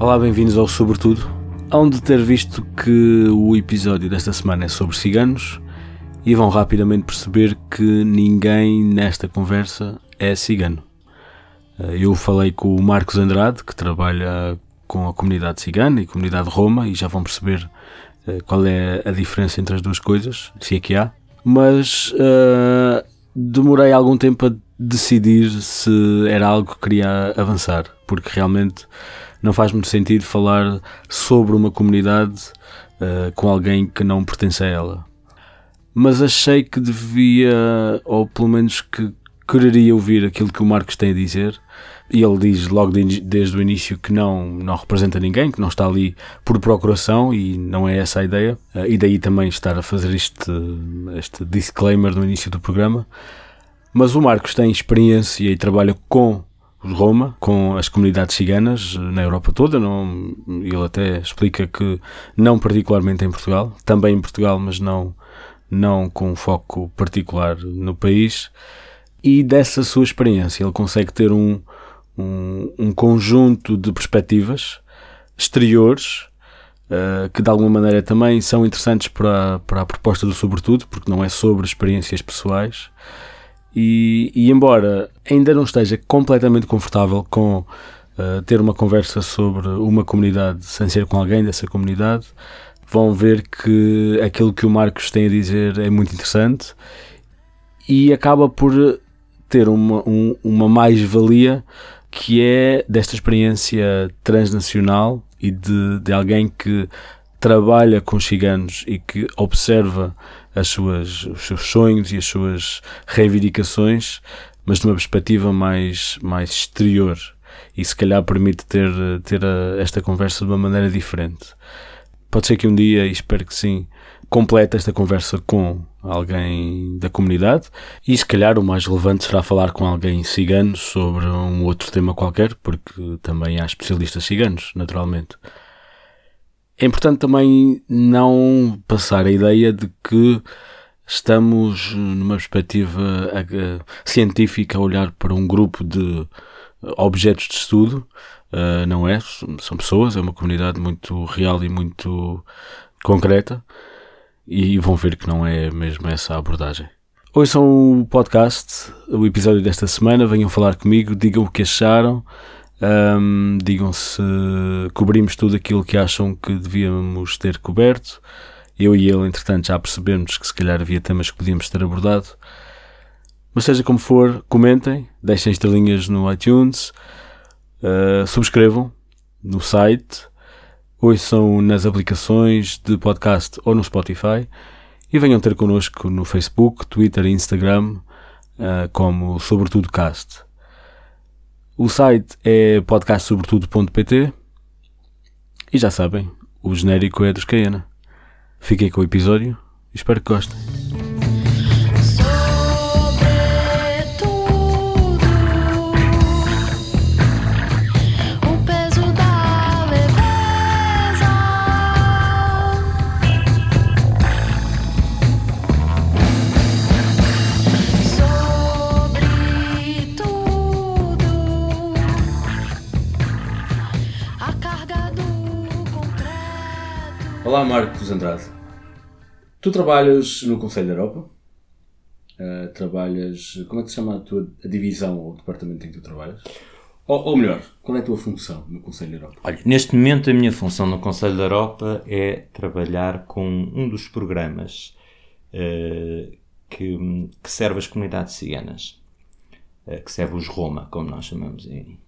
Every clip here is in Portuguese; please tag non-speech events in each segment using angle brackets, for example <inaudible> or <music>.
Olá, bem-vindos ao Sobretudo. Hão de ter visto que o episódio desta semana é sobre ciganos e vão rapidamente perceber que ninguém nesta conversa é cigano. Eh, eu falei com o Marcos Andrade, que trabalha com a comunidade cigana e comunidade Roma, e já vão perceber eh, qual é a diferença entre as duas coisas, se é que há. Mas uh, demorei algum tempo a decidir se era algo que queria avançar, porque realmente não faz muito sentido falar sobre uma comunidade uh, com alguém que não pertence a ela. Mas achei que devia, ou pelo menos que quereria ouvir aquilo que o Marcos tem a dizer. E ele diz logo de, desde o início que não, não representa ninguém, que não está ali por procuração e não é essa a ideia. Uh, e daí também estar a fazer este, este disclaimer no início do programa. Mas o Marcos tem experiência e trabalha com os Roma, com as comunidades ciganas na Europa toda. Não, ele até explica que não particularmente em Portugal, também em Portugal, mas não, não com foco particular no país. E dessa sua experiência ele consegue ter um, um, um conjunto de perspectivas exteriores uh, que de alguma maneira também são interessantes para, para a proposta do Sobretudo, porque não é sobre experiências pessoais e, e embora ainda não esteja completamente confortável com uh, ter uma conversa sobre uma comunidade sem ser com alguém dessa comunidade, vão ver que aquilo que o Marcos tem a dizer é muito interessante e acaba por ter uma, um, uma mais-valia que é desta experiência transnacional e de, de alguém que trabalha com ciganos e que observa as suas, os seus sonhos e as suas reivindicações, mas de uma perspectiva mais, mais exterior e se calhar permite ter, ter a, esta conversa de uma maneira diferente. Pode ser que um dia, e espero que sim, complete esta conversa com alguém da comunidade e se calhar o mais relevante será falar com alguém cigano sobre um outro tema qualquer, porque também há especialistas ciganos, naturalmente. É importante também não passar a ideia de que estamos numa perspectiva científica a olhar para um grupo de objetos de estudo, uh, não é? São pessoas, é uma comunidade muito real e muito concreta e vão ver que não é mesmo essa a abordagem. São o podcast, o episódio desta semana, venham falar comigo, digam o que acharam, um, digam se cobrimos tudo aquilo que acham que devíamos ter coberto. Eu e ele, entretanto, já percebemos que se calhar havia temas que podíamos ter abordado. Mas seja como for, comentem, deixem estrelinhas no iTunes, uh, subscrevam no site, ouçam nas aplicações de podcast ou no Spotify e venham ter connosco no Facebook, Twitter e Instagram uh, como Sobretudo Cast. O site é podcastsobretudo.pt e já sabem, o genérico é dos Caiana. Fiquem com o episódio e espero que gostem. Olá, Marcos Andrade. Tu trabalhas no Conselho da Europa? Uh, trabalhas. Como é que se chama a tua a divisão ou departamento em que tu trabalhas? Ou, ou, melhor, qual é a tua função no Conselho da Europa? Olha, neste momento a minha função no Conselho da Europa é trabalhar com um dos programas uh, que, que, serve as comunidades ciganas, uh, que serve os Roma, como nós chamamos em,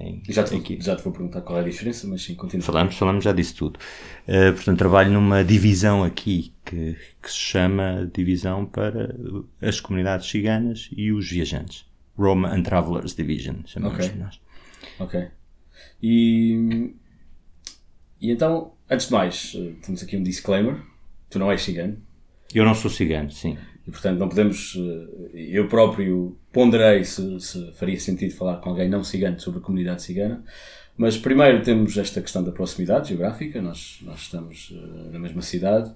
em, já, te vou, já te vou perguntar qual é a diferença, mas sim, continua. Falamos, falamos já disso tudo. Uh, portanto, trabalho numa divisão aqui que, que, se chama Divisão para as Comunidades Ciganas e os Viajantes. Roma and Travelers Division, chamamos okay. nós. Ok. E, e então, antes de mais, eh, temos aqui um disclaimer. Tu não és cigano. Eu não sou cigano, sim. E portanto não podemos, eh, eu próprio ponderei se, se, faria sentido falar com alguém não cigano sobre a comunidade cigana, mas primeiro temos esta questão da proximidade geográfica, nós, nós estamos eh, na mesma cidade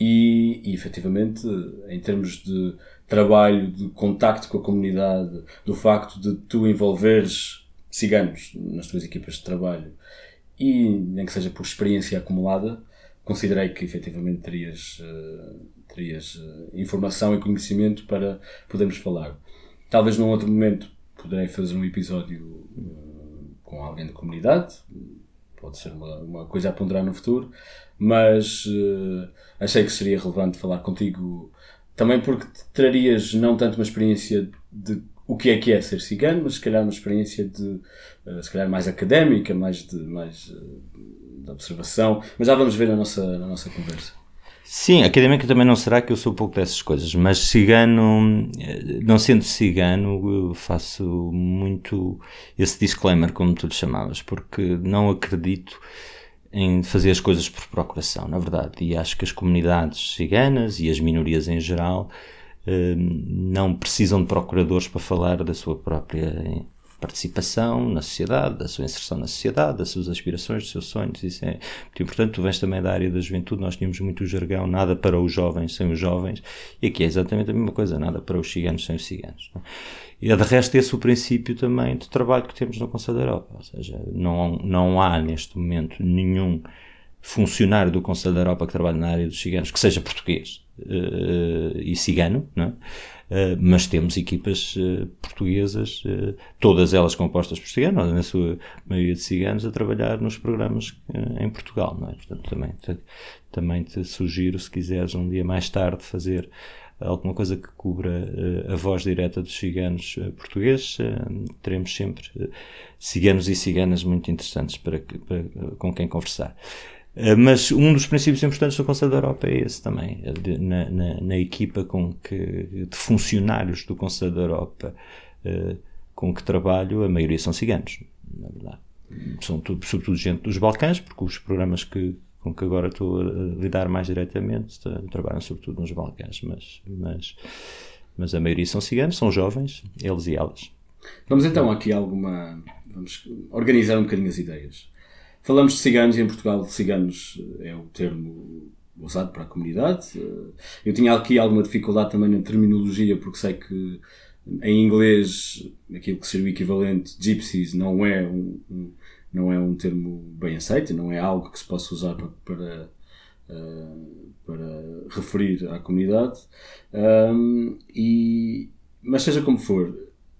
e, e efetivamente em termos de trabalho, de contacto com a comunidade, do facto de tu envolveres ciganos nas tuas equipas de trabalho e nem que seja por experiência acumulada, considerei que efetivamente terias, uh, terias uh, informação e conhecimento para podermos falar. Talvez num outro momento poderei fazer um episódio uh, com alguém da comunidade, pode ser uma, uma coisa a ponderar no futuro, mas achei que seria relevante falar contigo também porque trarias não tanto uma experiência de o que é que é ser cigano, mas se calhar uma experiência de, uh, se calhar mais académica, mais de, mais, uh, de observação, mas já vamos ver na nossa, na nossa conversa. Sim, académica também não será que eu sou um pouco dessas coisas, mas cigano, eh, não sendo cigano, faço muito esse disclaimer, como tu lhe chamavas, porque não acredito em fazer as coisas por procuração, na verdade, e acho que as comunidades ciganas e as minorias em geral Hum, não precisam de procuradores para falar da sua própria participação na sociedade, da sua inserção na sociedade, das suas aspirações, dos seus sonhos. Isso é muito importante. Tu vens também da área da juventude, nós tínhamos muito jargão, nada para os jovens sem os jovens, e aqui é exatamente a mesma coisa, nada para os ciganos sem os ciganos. Não? E é de resto esse o princípio também de trabalho que temos no Conselho da Europa, ou seja, não, não há neste momento nenhum funcionário do Conselho da Europa que trabalhe na área dos ciganos que seja português e cigano, não é? Uh, mas temos equipas uh, portuguesas, todas elas compostas por ciganos, na sua maioria de ciganos, a trabalhar nos programas em Portugal. Não é? Portanto, também te, também te sugiro, se quiseres um dia mais tarde fazer alguma coisa que cubra a voz direta dos ciganos portugueses, teremos sempre ciganos e ciganas muito interessantes para, para com quem conversar. Eh, mas um dos princípios importantes do Conselho da Europa é esse também, é na, na, na, equipa com que, de funcionários do Conselho da Europa uh, com que trabalho, a maioria são ciganos, na verdade. São tudo, sobretudo gente dos Balcãs, porque os programas que, com que agora estou a lidar mais diretamente trabalham sobretudo nos Balcãs, mas, mas, mas a maioria são ciganos, são jovens, eles e elas. Vamos então aqui alguma. Vamos organizar um bocadinho as ideias. Falamos de ciganos e em Portugal ciganos é o termo usado para a comunidade. Eu tinha aqui alguma dificuldade também na terminologia porque sei que em inglês aquilo que seria o equivalente gypsies não é um, um, não é um termo bem aceito, não é algo que se possa usar para, para, uh, para referir à comunidade. Um, e, mas seja como for,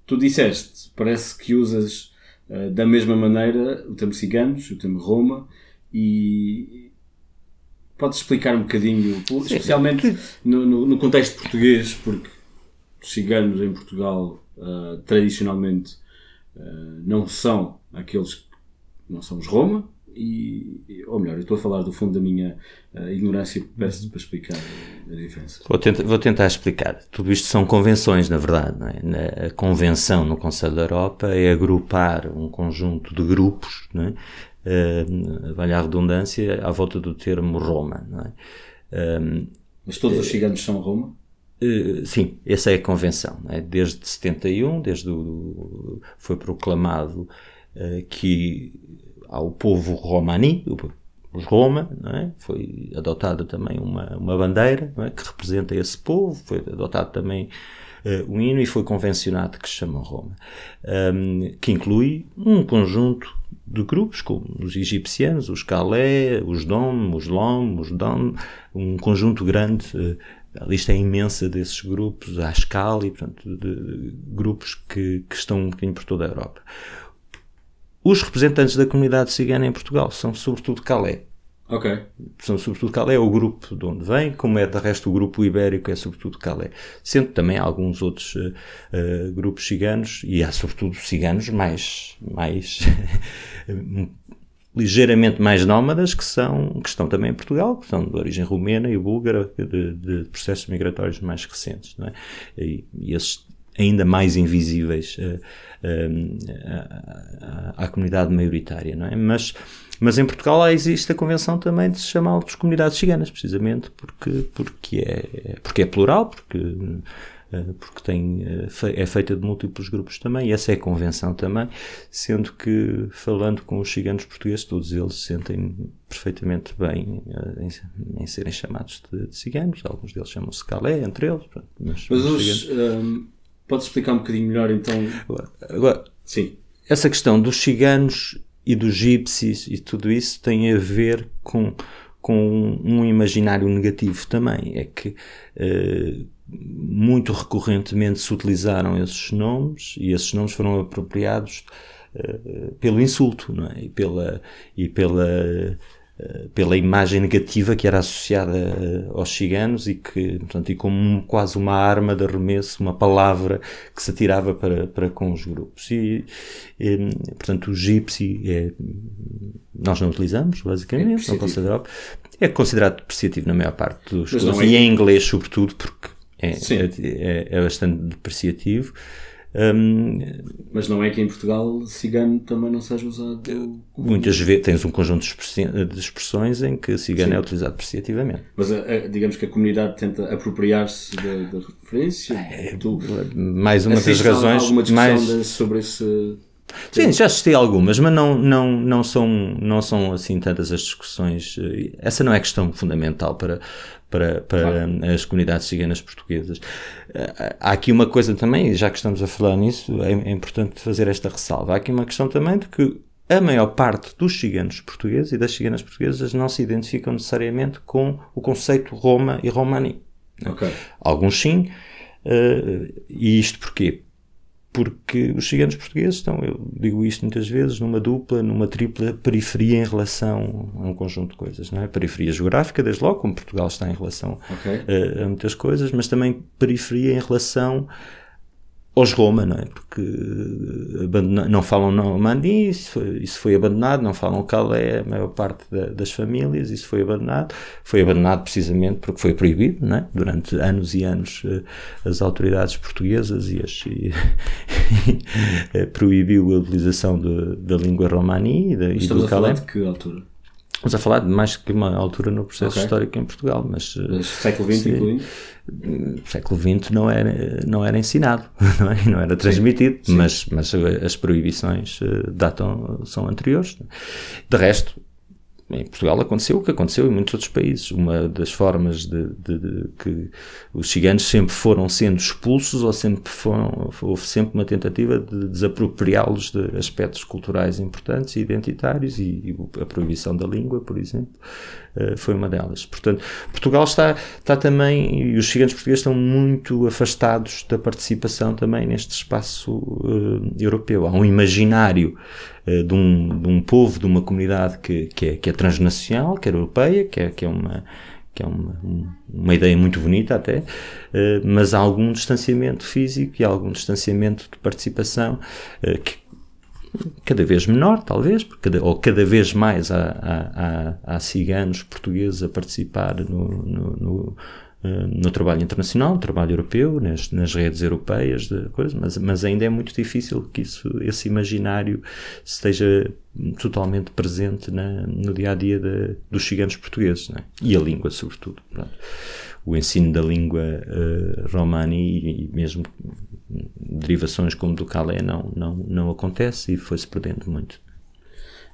tu disseste, parece que usas eh, da mesma maneira, o termo ciganos, o termo Roma, e podes explicar um bocadinho, especialmente no, no, no, contexto português, porque os ciganos em Portugal uh, tradicionalmente uh, não são aqueles que não são os Roma, e, ou melhor, eu estou a falar do fundo da minha uh, ignorância, peço para explicar a diferença. Vou tentar, vou tentar, explicar. Tudo isto são convenções, na verdade. É? A convenção no Conselho da Europa é agrupar um conjunto de grupos, não é? Uh, vale a redundância, à volta do termo Roma. Não é? Um, Mas todos os ciganos são Roma? Uh, sim, essa é a convenção. É? Desde 71, desde o, foi proclamado uh, que ao povo romani, os Roma, é? foi adotada também uma, uma bandeira é? que representa esse povo, foi adotado também uh, um hino e foi convencionado que se chama Roma, um, que inclui um conjunto de grupos, como os egipcianos, os Calé, os Dom, os Lom, os Dom, um conjunto grande, uh, a lista é imensa desses grupos, a escala e, portanto, de, de, grupos que, que estão um bocadinho por toda a Europa. Os representantes da comunidade cigana em Portugal são sobretudo Calais. Ok. São sobretudo Calais, é o grupo de onde vem, como é de resto o grupo ibérico, é sobretudo Calais. Sendo também alguns outros uh, uh, grupos ciganos, e há sobretudo ciganos mais, mais <laughs> ligeiramente mais nómadas, que, são, que estão também em Portugal, que são de origem rumena e búlgara, de, de processos migratórios mais recentes. Não é? e, e esses ainda mais invisíveis uh, à, à, comunidade maioritária, não é? Mas, mas em Portugal existe a convenção também de se chamar de comunidades ciganas, precisamente porque, porque, é, porque é plural, porque, eh, porque tem, é feita de múltiplos grupos também, e essa é a convenção também, sendo que, falando com os ciganos portugueses, todos eles se sentem perfeitamente bem em, em serem chamados de, de, ciganos, alguns deles chamam-se Calé, entre eles. Mas, mas os, Podes explicar um bocadinho melhor então? Agora, Sim. essa questão dos ciganos e dos gypsies e tudo isso tem a ver com, com um imaginário negativo também. É que uh, muito recorrentemente se utilizaram esses nomes e esses nomes foram apropriados uh, pelo insulto não é? e pela, e pela pela imagem negativa que era associada eh, aos ciganos e que, portanto, e como quase uma arma de arremesso, uma palavra que se atirava para, para com os grupos. E, e portanto, o gypsy é, nós não utilizamos, basicamente, é não considerado, é considerado depreciativo na maior parte dos casos, é... e em inglês, sobretudo, porque é, é, é bastante depreciativo. Um, Mas não é que em Portugal cigano também não seja usado? Muitas vezes tens um conjunto de expressões em que cigano Sim. é utilizado apreciativamente. Mas a, eh, a, eh, digamos que a comunidade tenta apropriar-se da, da, referência? É, tu, mais uma das razões. alguma mais... sobre esse. Sim, já assisti algumas, mas não, não, não, são, não são assim tantas as discussões. Eh, essa não é questão fundamental para, para, para claro. as comunidades ciganas portuguesas. Eh, há aqui uma coisa também, já que estamos a falar nisso, é, é importante fazer esta ressalva. Há aqui uma questão também de que a maior parte dos ciganos portugueses e das ciganas portuguesas não se identificam necessariamente com o conceito Roma e Romani. Okay. Alguns sim. Uh, e isto porquê? Porque os ciganos portugueses estão, eu digo isto muitas vezes, numa dupla, numa tripla periferia em relação a um conjunto de coisas. Não é? Periferia geográfica, desde logo, como Portugal está em relação okay. a, a, muitas coisas, mas também periferia em relação aos Roma, não é? Porque não falam Normandie, isso foi, isso foi abandonado, não falam Calais, a maior parte da, das famílias, isso foi abandonado. Foi abandonado precisamente porque foi proibido, não é? Durante anos e anos eh, as autoridades portuguesas e, as, e, <laughs> eh, proibiu a utilização de, da língua romani e, de, e do Calais. de que altura? Estamos a falar de mais que uma altura no processo okay. histórico em Portugal, mas... mas século XX incluindo? século XX não era, não era ensinado, <laughs> não, é? não era transmitido, sim, sim. Mas, mas as proibições eh, datam, são anteriores. De resto, em Portugal aconteceu o que aconteceu em muitos outros países. Uma das formas de, de, de que os ciganos sempre foram sendo expulsos ou sempre foram, houve sempre uma tentativa de desapropriá-los de aspectos culturais importantes e identitários e, e, a proibição da língua, por exemplo, uh, foi uma delas. Portanto, Portugal está, está também, e os ciganos portugueses estão muito afastados da participação também neste espaço uh, europeu. Há um imaginário eh, de um, de um povo, de uma comunidade que, que, é, que é transnacional, que é europeia, que é, que é uma que é uma, uma ideia muito bonita até, eh, mas há algum distanciamento físico e algum distanciamento de participação eh, que cada vez menor, talvez, ou cada vez mais há, há, há ciganos portugueses a participar no, no, no eh, no trabalho internacional, no trabalho europeu, nas, nas redes europeias, de coisa, mas, mas ainda é muito difícil que isso, esse imaginário esteja totalmente presente na, no dia a dia de, dos ciganos portugueses é? e a língua, sobretudo. Pronto. O ensino da língua uh, romani e, e, mesmo derivações como do calé não, não, não acontece e foi-se perdendo muito.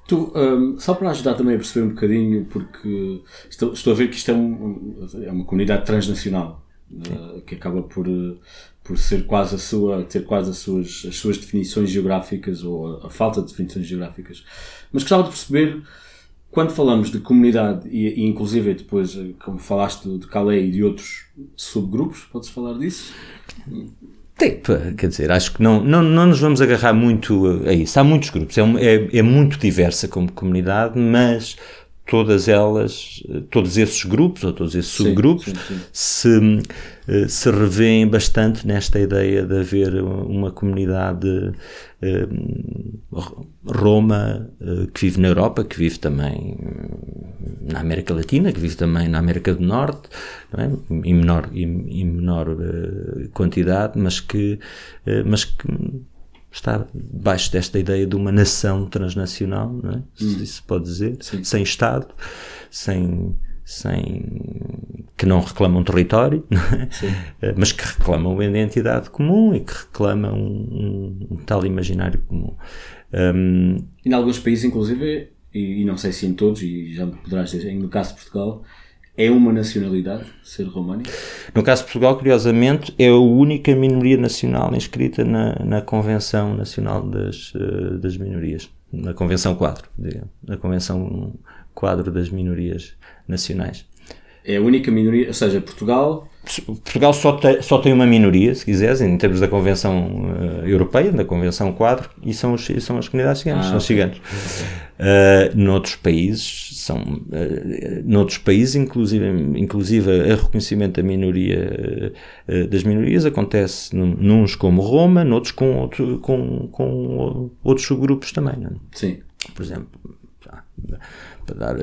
Tu, um, só para ajudar também a perceber um bocadinho, porque estou, estou a ver que isto é, um, é uma comunidade transnacional, uh, que acaba por, por ser quase a sua, ter quase as suas, as suas definições geográficas ou a, a falta de definições geográficas. Mas gostava de perceber, quando falamos de comunidade e, e inclusive depois, como falaste de Calais e de outros subgrupos, podes falar disso? Tem, quer dizer, acho que não, não, não nos vamos agarrar muito a isso. Há muitos grupos, é, é, é muito diversa como comunidade, mas todas elas, todos esses grupos ou todos esses subgrupos sim, sim, sim. se eh, se revêem bastante nesta ideia de haver uma comunidade Roma eh, que vive na Europa, que vive também na América Latina, que vive também na América do Norte, é? em menor, em, em menor quantidade, mas que, mas que está debaixo desta ideia de uma nação transnacional, é? Hum. isso se pode dizer, Sim. sem Estado, sem sem que não reclamam território, é? mas que reclamam uma identidade comum e que reclamam um, um tal imaginário comum. Um, em alguns países, inclusive, e, e, não sei se em todos, e já me poderás dizer, no caso de Portugal, é uma nacionalidade ser românico? No caso de Portugal, curiosamente, é a única minoria nacional inscrita na, na Convenção Nacional das, uh, das Minorias. Na Convenção Quadro, na Convenção Quadro das Minorias Nacionais. É a única minoria, ou seja, Portugal. Portugal só tem, só tem uma minoria, se quiseres, em termos da Convenção uh, Europeia, da Convenção Quadro, e são, os, são as comunidades ciganas, ah, são os ciganos. Uh, noutros países, são, uh, noutros países, inclusive, inclusive o reconhecimento da minoria, uh, das minorias acontece num, nuns como Roma, noutros com, outro, com, com outros subgrupos também. Não? É? Sim. Por exemplo, para dar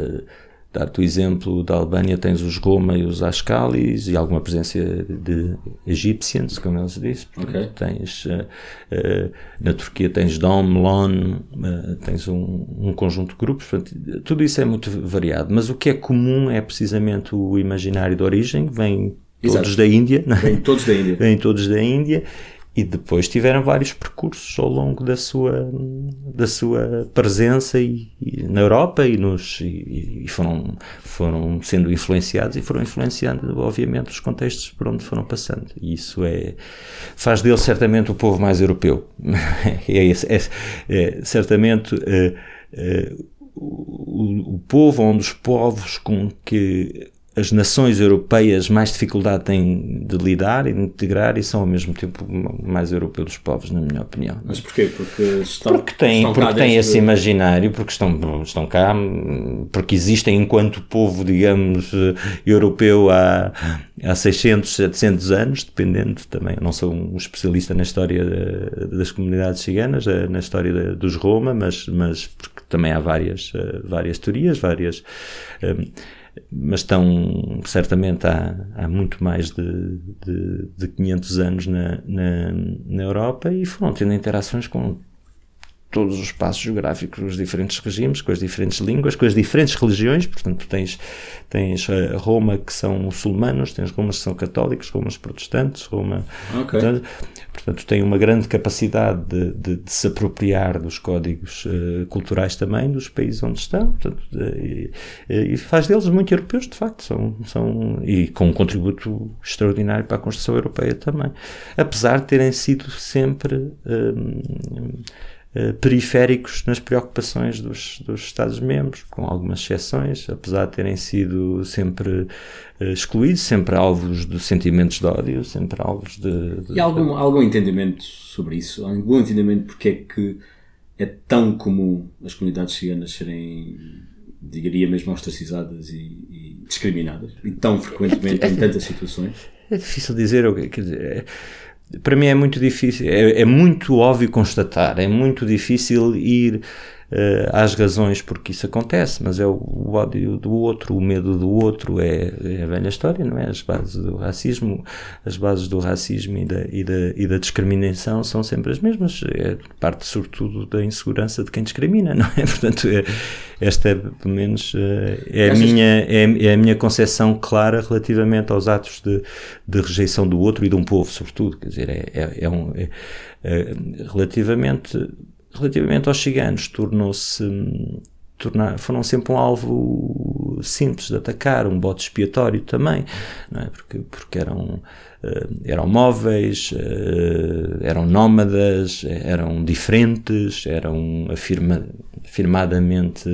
Dar-te o exemplo da Albânia, tens os Roma e os Ascalis e alguma presença de egípcios, como eles dizem. Okay. Tens, uh, uh, na Turquia tens Dom, Lon, uh, tens um, um, conjunto de grupos. Portanto, tudo isso é muito variado. Mas o que é comum é precisamente o imaginário de origem, vem Exato. todos da Índia. Vêm todos da Índia. <laughs> Vêm todos da Índia e depois tiveram vários percursos ao longo da sua, da sua presença e, e na Europa e, nos, e, e, foram, foram sendo influenciados e foram influenciando, obviamente, os contextos por onde foram passando. E isso é, faz dele certamente o povo mais europeu. <laughs> é, é, é, certamente é, o, o povo, um dos povos com que as nações europeias mais dificuldade têm de lidar e de integrar e são ao mesmo tempo mais europeus dos povos, na minha opinião. Mas porquê? Porque estão Porque têm, estão porque têm esse imaginário, porque estão, estão cá, porque existem enquanto povo, digamos, europeu há, há 600, 700 anos, dependendo também. Eu não sou um especialista na história das comunidades ciganas, eh, na história dos Roma, mas, mas porque também há várias, eh, várias teorias, várias. Um, eh, mas estão certamente há, há muito mais de, de, de 500 anos na, na, na Europa e foram tendo interações com todos os espaços geográficos, os diferentes regimes, com as diferentes línguas, com as diferentes religiões, portanto tens, tens eh, Roma que são muçulmanos, tens Roma que são católicos, Roma protestantes, Roma... Okay. Portanto, portanto, tem uma grande capacidade de, de, de se apropriar dos códigos uh, culturais também dos países onde estão, portanto, e, e, faz deles muito europeus, de facto, são, são, e com um contributo extraordinário para a construção europeia também, apesar de terem sido sempre... Uh, eh, periféricos nas preocupações dos, dos Estados-membros, com algumas exceções, apesar de terem sido sempre uh, excluídos, sempre alvos de sentimentos de ódio, sempre alvos de. de... E algum, algum entendimento sobre isso? Algum entendimento porque é que é tão comum as comunidades ciganas serem, diria mesmo, ostracizadas e, e discriminadas? E tão frequentemente em tantas situações? É difícil dizer, quer dizer. Para mim é muito difícil, é, é, muito óbvio constatar, é muito difícil ir uh, às razões porque isso acontece, mas é o, o, ódio do outro, o medo do outro, é, é, a velha história, não é? As bases do racismo, as bases do racismo e da, e da, e da discriminação são sempre as mesmas, é parte sobretudo da insegurança de quem discrimina, não é? <laughs> Portanto, é, esta é, pelo menos, eh, é a, minha, é, é, a minha concepção clara relativamente aos atos de, de rejeição do outro e de um povo, sobretudo, quer dizer, é, é, é um, é, é, relativamente relativamente aos ciganos, tornou-se tornar, foram sempre um alvo simples de atacar, um bote expiatório também, é? porque, porque eram, uh, eram móveis, uh, eram nómadas, eram diferentes, eram afirma, afirmadamente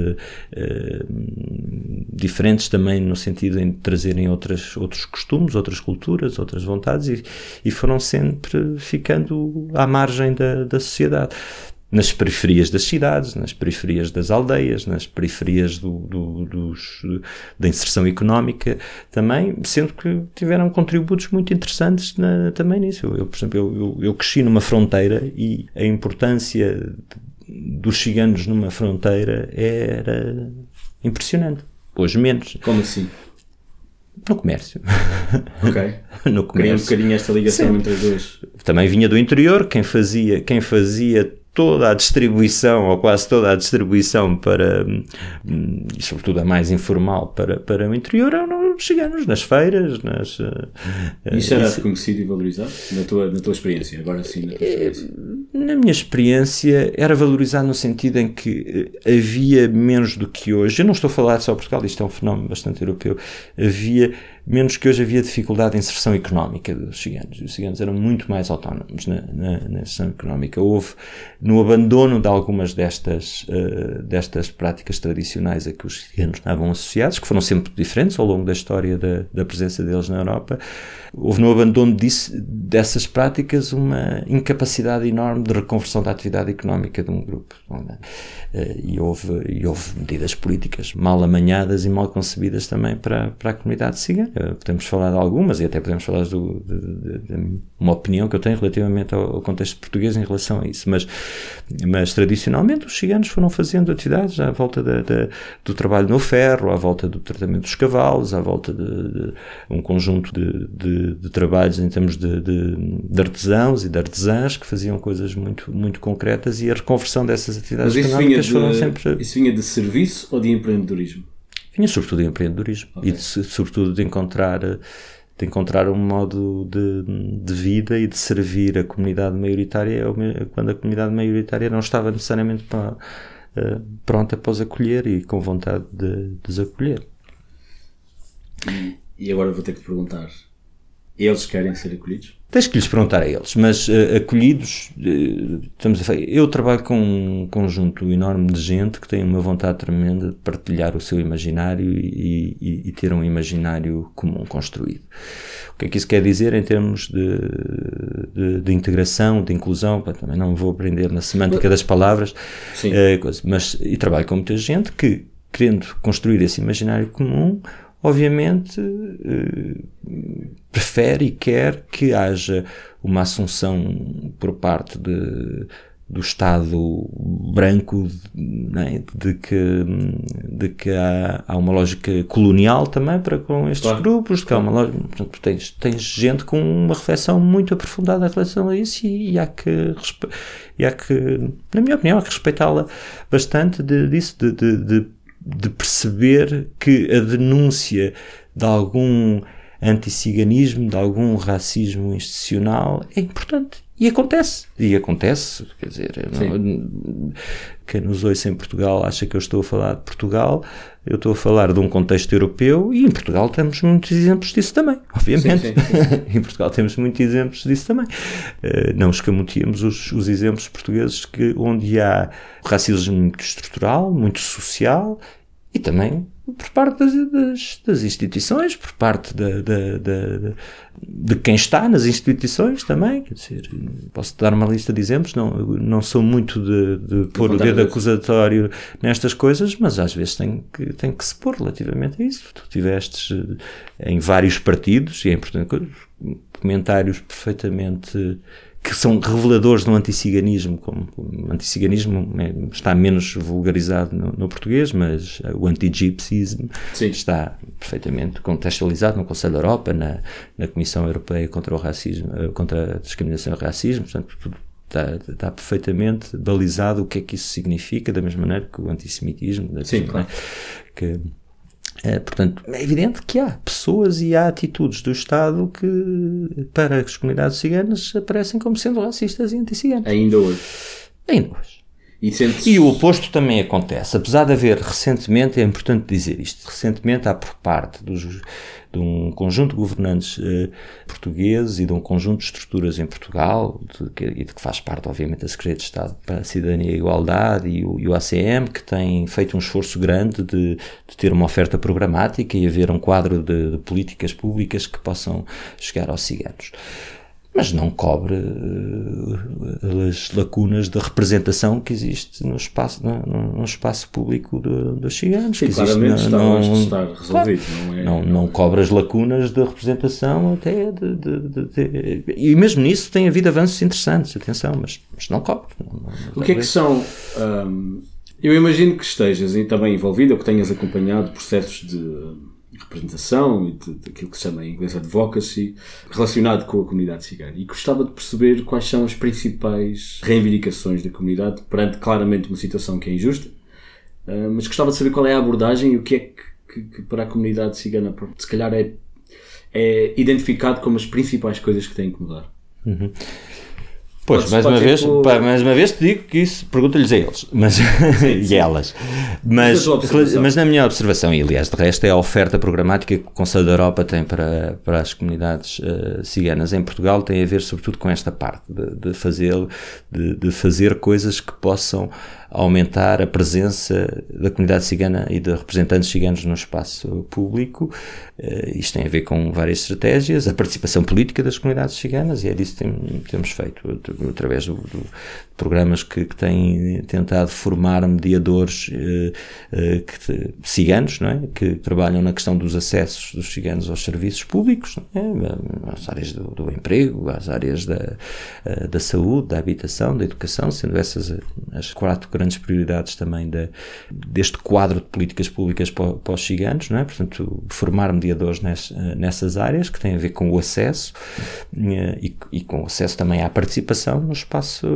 diferentes também no sentido de trazerem outras, outros costumes, outras culturas, outras vontades e, e foram sempre ficando à margem da, da sociedade nas periferias das cidades, nas periferias das aldeias, nas periferias do, do, dos, da inserção económica também, sendo que tiveram contributos muito interessantes na, também nisso. Eu, por exemplo, eu, eu, eu, cresci numa fronteira e a importância dos ciganos numa fronteira era impressionante. Hoje menos. Como assim? No comércio. Ok. <laughs> no comércio. Queria um bocadinho esta ligação Sim. entre as duas. Também vinha do interior, quem fazia, quem fazia toda a distribuição, ou quase toda a distribuição para, hum, e sobretudo a mais informal, para, para o interior, eram ciganos, nas feiras, nas... Uh, isso era isso... reconhecido e valorizado na tua, na tua experiência, agora sim, na tua experiência? na minha experiência, era valorizado no sentido em que eh, havia menos do que hoje. Eu não estou a falar só Portugal, isto é um fenómeno bastante europeu. Havia menos que hoje havia dificuldade de inserção económica dos ciganos. Os ciganos eram muito mais autónomos na, na, na inserção económica. Houve, no abandono de algumas destas, uh, destas práticas tradicionais a que os ciganos estavam associados, que foram sempre diferentes ao longo da história da, da presença deles na Europa, houve no abandono disso, dessas práticas uma incapacidade enorme de reconversão da atividade económica de um grupo. É? E, houve, e houve medidas políticas mal amanhadas e mal concebidas também para, para a comunidade cigana. Podemos falar de algumas e até podemos falar de, de, de uma opinião que eu tenho relativamente ao, ao, contexto português em relação a isso. Mas, mas tradicionalmente os ciganos foram fazendo atividades à volta da, da, do trabalho no ferro, à volta do tratamento dos cavalos, à volta de, de um conjunto de, de, trabalhos em termos de, artesãos e de artesãs que faziam coisas muito, muito concretas e a reconversão dessas atividades mas vinha de, foram sempre. Isso vinha de serviço ou de empreendedorismo? Vinha sobretudo de empreendedorismo okay. e de, sobretudo de encontrar de encontrar um modo de, de, vida e de servir a comunidade maioritária quando a comunidade maioritária não estava necessariamente para, uh, pronta para os acolher e com vontade de, de os acolher. E agora vou ter que perguntar: eles querem ser acolhidos? Tens que lhes perguntar a eles, mas uh, acolhidos, uh, estamos a eu trabalho com um conjunto enorme de gente que tem uma vontade tremenda de partilhar o seu imaginário e, e, e, ter um imaginário comum construído. O que é que isso quer dizer em termos de, de, de integração, de inclusão? Pá, também não vou aprender na semântica das palavras, uh, mas e trabalho com muita gente que, querendo construir esse imaginário comum, obviamente eh, prefere e quer que haja uma assunção por parte de, do Estado branco né, de que, de que há, há, uma lógica colonial também para com estes claro. grupos, que há uma lógica, tens, tens gente com uma reflexão muito aprofundada em relação a isso e, e há que e há que, na minha opinião, há que respeitá-la bastante de, disso, de, de, de de perceber que a denúncia de algum anticiganismo, de algum racismo institucional é importante. E acontece. E acontece. Quer dizer, não, quem nos ouça em Portugal acha que eu estou a falar de Portugal. Eu estou a falar de um contexto europeu e em Portugal temos muitos exemplos disso também, obviamente. Sim, sim, sim. <laughs> em Portugal temos muitos exemplos disso também. Uh, não escamoteamos os, os exemplos portugueses que, onde há racismo muito estrutural, muito social e também por parte das, das, das instituições, por parte de, de, quem está nas instituições também. Quer dizer, posso dar uma lista de exemplos, não, não sou muito de, de pôr o dedo acusatório nestas coisas, mas às vezes tem que, tem que se pôr relativamente a isso. Tu tivestes eh, em vários partidos, e é importante, comentários perfeitamente que são reveladores do anticiganismo, como o anticiganismo é, está menos vulgarizado no, no português, mas o anti-gypsyismo está perfeitamente contextualizado no Conselho da Europa, na, na Comissão Europeia contra o Racismo, eh, contra a Discriminação e o Racismo, portanto, está, está perfeitamente balizado o que é que isso significa, da mesma maneira que o antissemitismo, Sim, claro. que portanto, é evidente que há pessoas e há atitudes do Estado que, para as comunidades ciganas, aparecem como sendo racistas e anti-ciganas. Ainda hoje. Ainda hoje. E, e, o oposto também acontece. Apesar de haver recentemente, é importante dizer isto, recentemente há por parte dos, de um conjunto de governantes eh, portugueses e de um conjunto de estruturas em Portugal, de, que, e de que faz parte, obviamente, a Secretaria de Estado para a Cidadania e a Igualdade e o, e o ACM, que tem feito um esforço grande de, de, ter uma oferta programática e haver um quadro de, de políticas públicas que possam chegar aos ciganos mas não cobre uh, as lacunas da representação que existe no espaço, no, no espaço público dos ciganos. Sim, claramente está não, estar resolvido. Claro, não, é, não, não cobre as lacunas da representação até de, de, de, de, e mesmo nisso tem havido avanços interessantes, atenção, mas, mas não cobre. Não, o que é que são... Um, eu imagino que estejas também envolvido ou que tenhas acompanhado processos de representação e daquilo que se chama em inglês advocacy, relacionado com a comunidade cigana. E gostava de perceber quais são as principais reivindicações da comunidade perante claramente uma situação que é injusta, uh, mas gostava de saber qual é a abordagem e o que é que, que, que para a comunidade cigana, se calhar, é, é identificado como as principais coisas que têm que mudar. Uhum. Pois, mais uma, vez, pá, mais uma vez te digo que isso pergunta-lhes a eles <laughs> mas, e elas. Mas, Mas na minha observação, e aliás, de resto, é a oferta programática que o Conselho da Europa tem para, para as comunidades eh, ciganas em Portugal, tem a ver sobretudo com esta parte de, de fazer, de, de fazer coisas que possam aumentar a presença da comunidade cigana e de representantes ciganos no espaço público. Eh, isto tem a ver com várias estratégias, a participação política das comunidades ciganas, e é disso que tem- temos feito, at- através de programas que, que têm tentado formar mediadores eh, eh, que ciganos, não é? que trabalham na questão dos acessos dos ciganos aos serviços públicos, não é? às áreas do, do emprego, às áreas da, da saúde, da habitação, da educação, sendo essas as quatro grandes prioridades também da, deste quadro de políticas públicas para, para os ciganos, não é? portanto, formar mediadores eh, nessas áreas que têm a ver com o acesso eh, e, e com o acesso também à participação no espaço,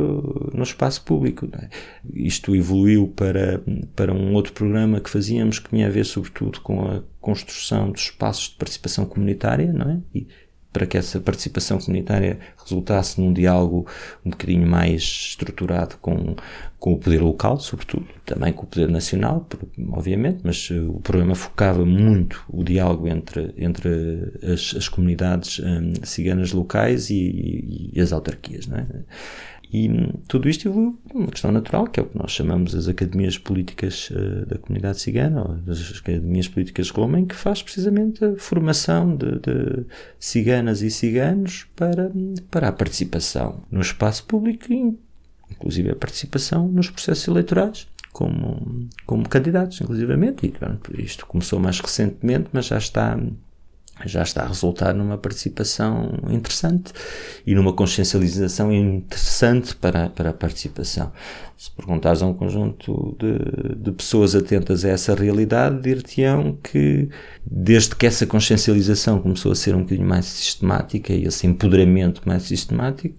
no espaço público. é? Isto evoluiu para, para um outro programa que fazíamos que tinha a ver sobretudo com a construção dos espaços de participação comunitária, não é? E, para que essa participação comunitária resultasse num diálogo um bocadinho mais estruturado com, com o poder local, sobretudo, também com o poder nacional, obviamente, mas eh, o programa focava muito o diálogo entre, entre as, as comunidades hum, ciganas locais e, e- e as autarquias, não é? E tudo isto evoluiu por uma questão natural, que é o que nós chamamos as academias políticas eh, da comunidade cigana, ou as academias políticas Roma, em que faz precisamente a formação de, de ciganas e ciganos para, para a participação no espaço público inclusive a participação nos processos eleitorais como, como candidatos, inclusivamente. E, isto começou mais recentemente, mas já está já está a resultar numa participação interessante e numa consciencialização interessante para, para a participação. Se perguntares a um conjunto de, de pessoas atentas a essa realidade, dir-te-ão que desde que essa consciencialização começou a ser um bocadinho mais sistemática e esse empoderamento mais sistemático,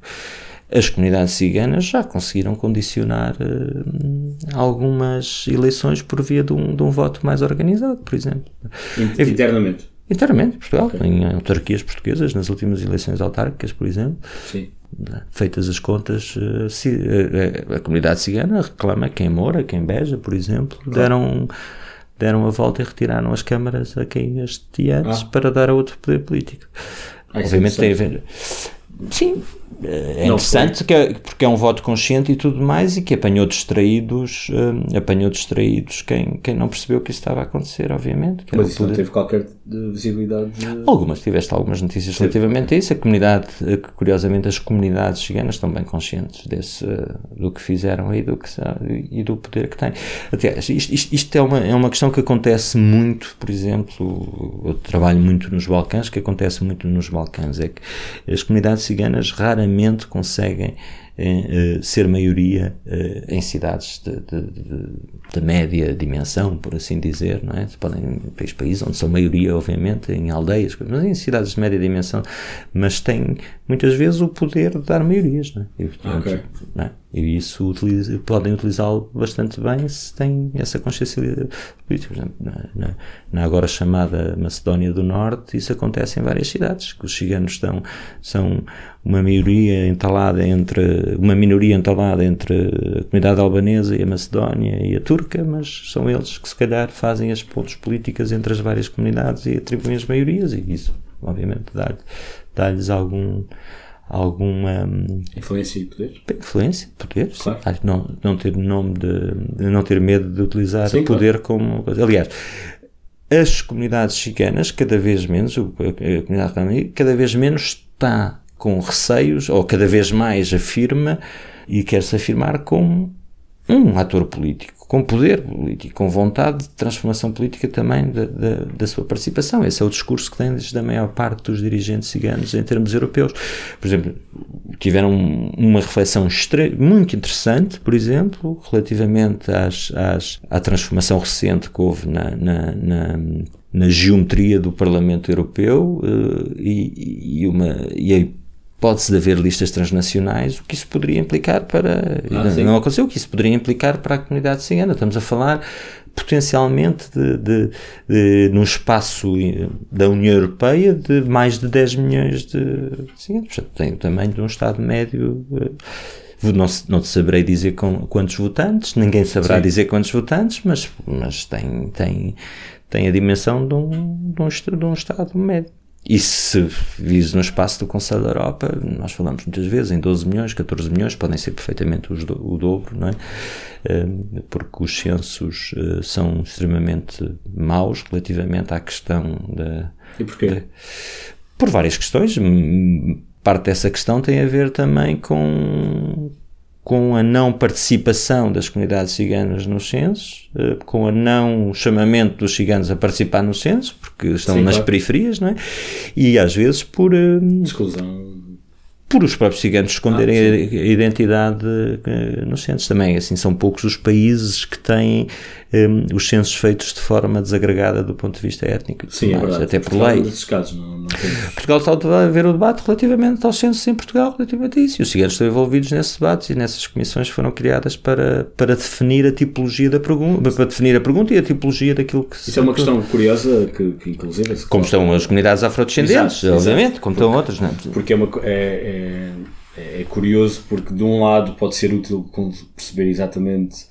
as comunidades ciganas já conseguiram condicionar eh, algumas eleições por via de um, de um voto mais organizado, por exemplo. In- Internamente. Internamente, Portugal, em autarquias portuguesas, nas últimas eleições autárquicas, por exemplo, Sim. feitas as contas, eh, eh, eh, a comunidade cigana reclama que em Moura, que em Beja, por exemplo, deram, deram a volta e retiraram as câmaras a quem as Ah. para dar a outro poder político. Ah, é Obviamente tem a ver. Sim, é Não interessante que é- porque é um voto consciente e tudo mais e que apanhou distraídos, eh, apanhou distraídos quem, quem não percebeu que isso estava a acontecer, obviamente. Mas isso não poder- teve qualquer de visibilidade. de- Algumas, tiveste algumas notícias relativamente a isso. A comunidade, eh, que, curiosamente, as comunidades ciganas estão bem conscientes desse, eh, do que fizeram e do, que, e do poder que têm. Até, isto, isto, isto é, uma, é uma questão que acontece muito, por exemplo, eu trabalho muito nos Balcãs, que acontece muito nos Balcãs, é que as comunidades ciganas raramente conseguem eh, eh, ser maioria eh, em cidades de, de- de- de média dimensão, por assim dizer, não é? Podem país, países onde são maioria, obviamente, em aldeias, mas em cidades de média dimensão, mas têm muitas vezes o poder de dar maiorias, não é? E, portanto, Ok. não é? E isso utiliza- podem utilizá-lo bastante bem se têm essa consciência política. Por exemplo, na, na- na agora chamada Macedónia do Norte, isso acontece em várias cidades, que os ciganos estão, são uma maioria entalada entre, uma minoria entalada entre a comunidade albanesa e a Macedónia e a turca, mas são eles que se calhar fazem as pontes políticas entre as várias comunidades e atribuem as maiorias e isso, obviamente, dá- dá-lhes algum alguma hum, Influência e poder. influência, poder, sim. Claro. Que não, não ter nome de, não ter medo de utilizar Sim, poder como coisa. Aliás, as comunidades chicanas, cada vez menos, a, comunidade ramaí, cada vez menos está com receios, ou cada vez mais afirma e quer se afirmar como um ator político, com poder político, com vontade de transformação política também da, da, da sua participação. Esse é o discurso que tem desde a maior parte dos dirigentes ciganos em termos europeus. Por exemplo, tiveram uma reflexão muito interessante, por exemplo, relativamente às, às, à transformação recente que houve na, na, na na geometria do Parlamento Europeu eh, e, e, uma, e a hipótese de haver listas transnacionais, o que isso poderia implicar para. Ah, não, não aconteceu, o que isso poderia implicar para a comunidade cigana. Estamos a falar potencialmente de, de, de, num espaço da União Europeia de mais de 10 milhões de ciganos. Tem o tamanho de um Estado médio. Não, não te saberei dizer com, quantos votantes, ninguém saberá Sim. dizer quantos votantes, mas, mas tem, tem, tem a dimensão de um, de um, de um Estado médio. E se vise no espaço do Conselho da Europa, nós falamos muitas vezes em 12 milhões, 14 milhões, podem ser perfeitamente do, o dobro, não é? Porque os censos eh, são extremamente maus relativamente à questão da. E porquê? De, por várias questões. Parte dessa questão tem a ver também com, com a não participação das comunidades ciganas nos censos, eh, com a não chamamento dos ciganos a participar no censo, porque estão Sim, nas claro. periferias, não é? E às vezes por eh, exclusão por os próprios ciganos esconderem ah, a identidade uh, nos censos também. Assim, são poucos os países que têm um, os censos feitos de forma desagregada do ponto de vista étnico. Sim, é verdade. Até por lei. Casos, não, não Portugal está a ver o debate relativamente aos censos em Portugal, relativamente a isso. E os ciganos estão envolvidos nesses debates e nessas comissões foram criadas para, para definir a tipologia da pergunta, para definir a pergunta e a tipologia daquilo que Isso se é uma questão curiosa que, que inclusive... Como estão as comunidades afrodescendentes, exato, obviamente, exato. como estão outras, não é? Porque é uma... É, é, é curioso porque de um lado pode ser útil perceber exatamente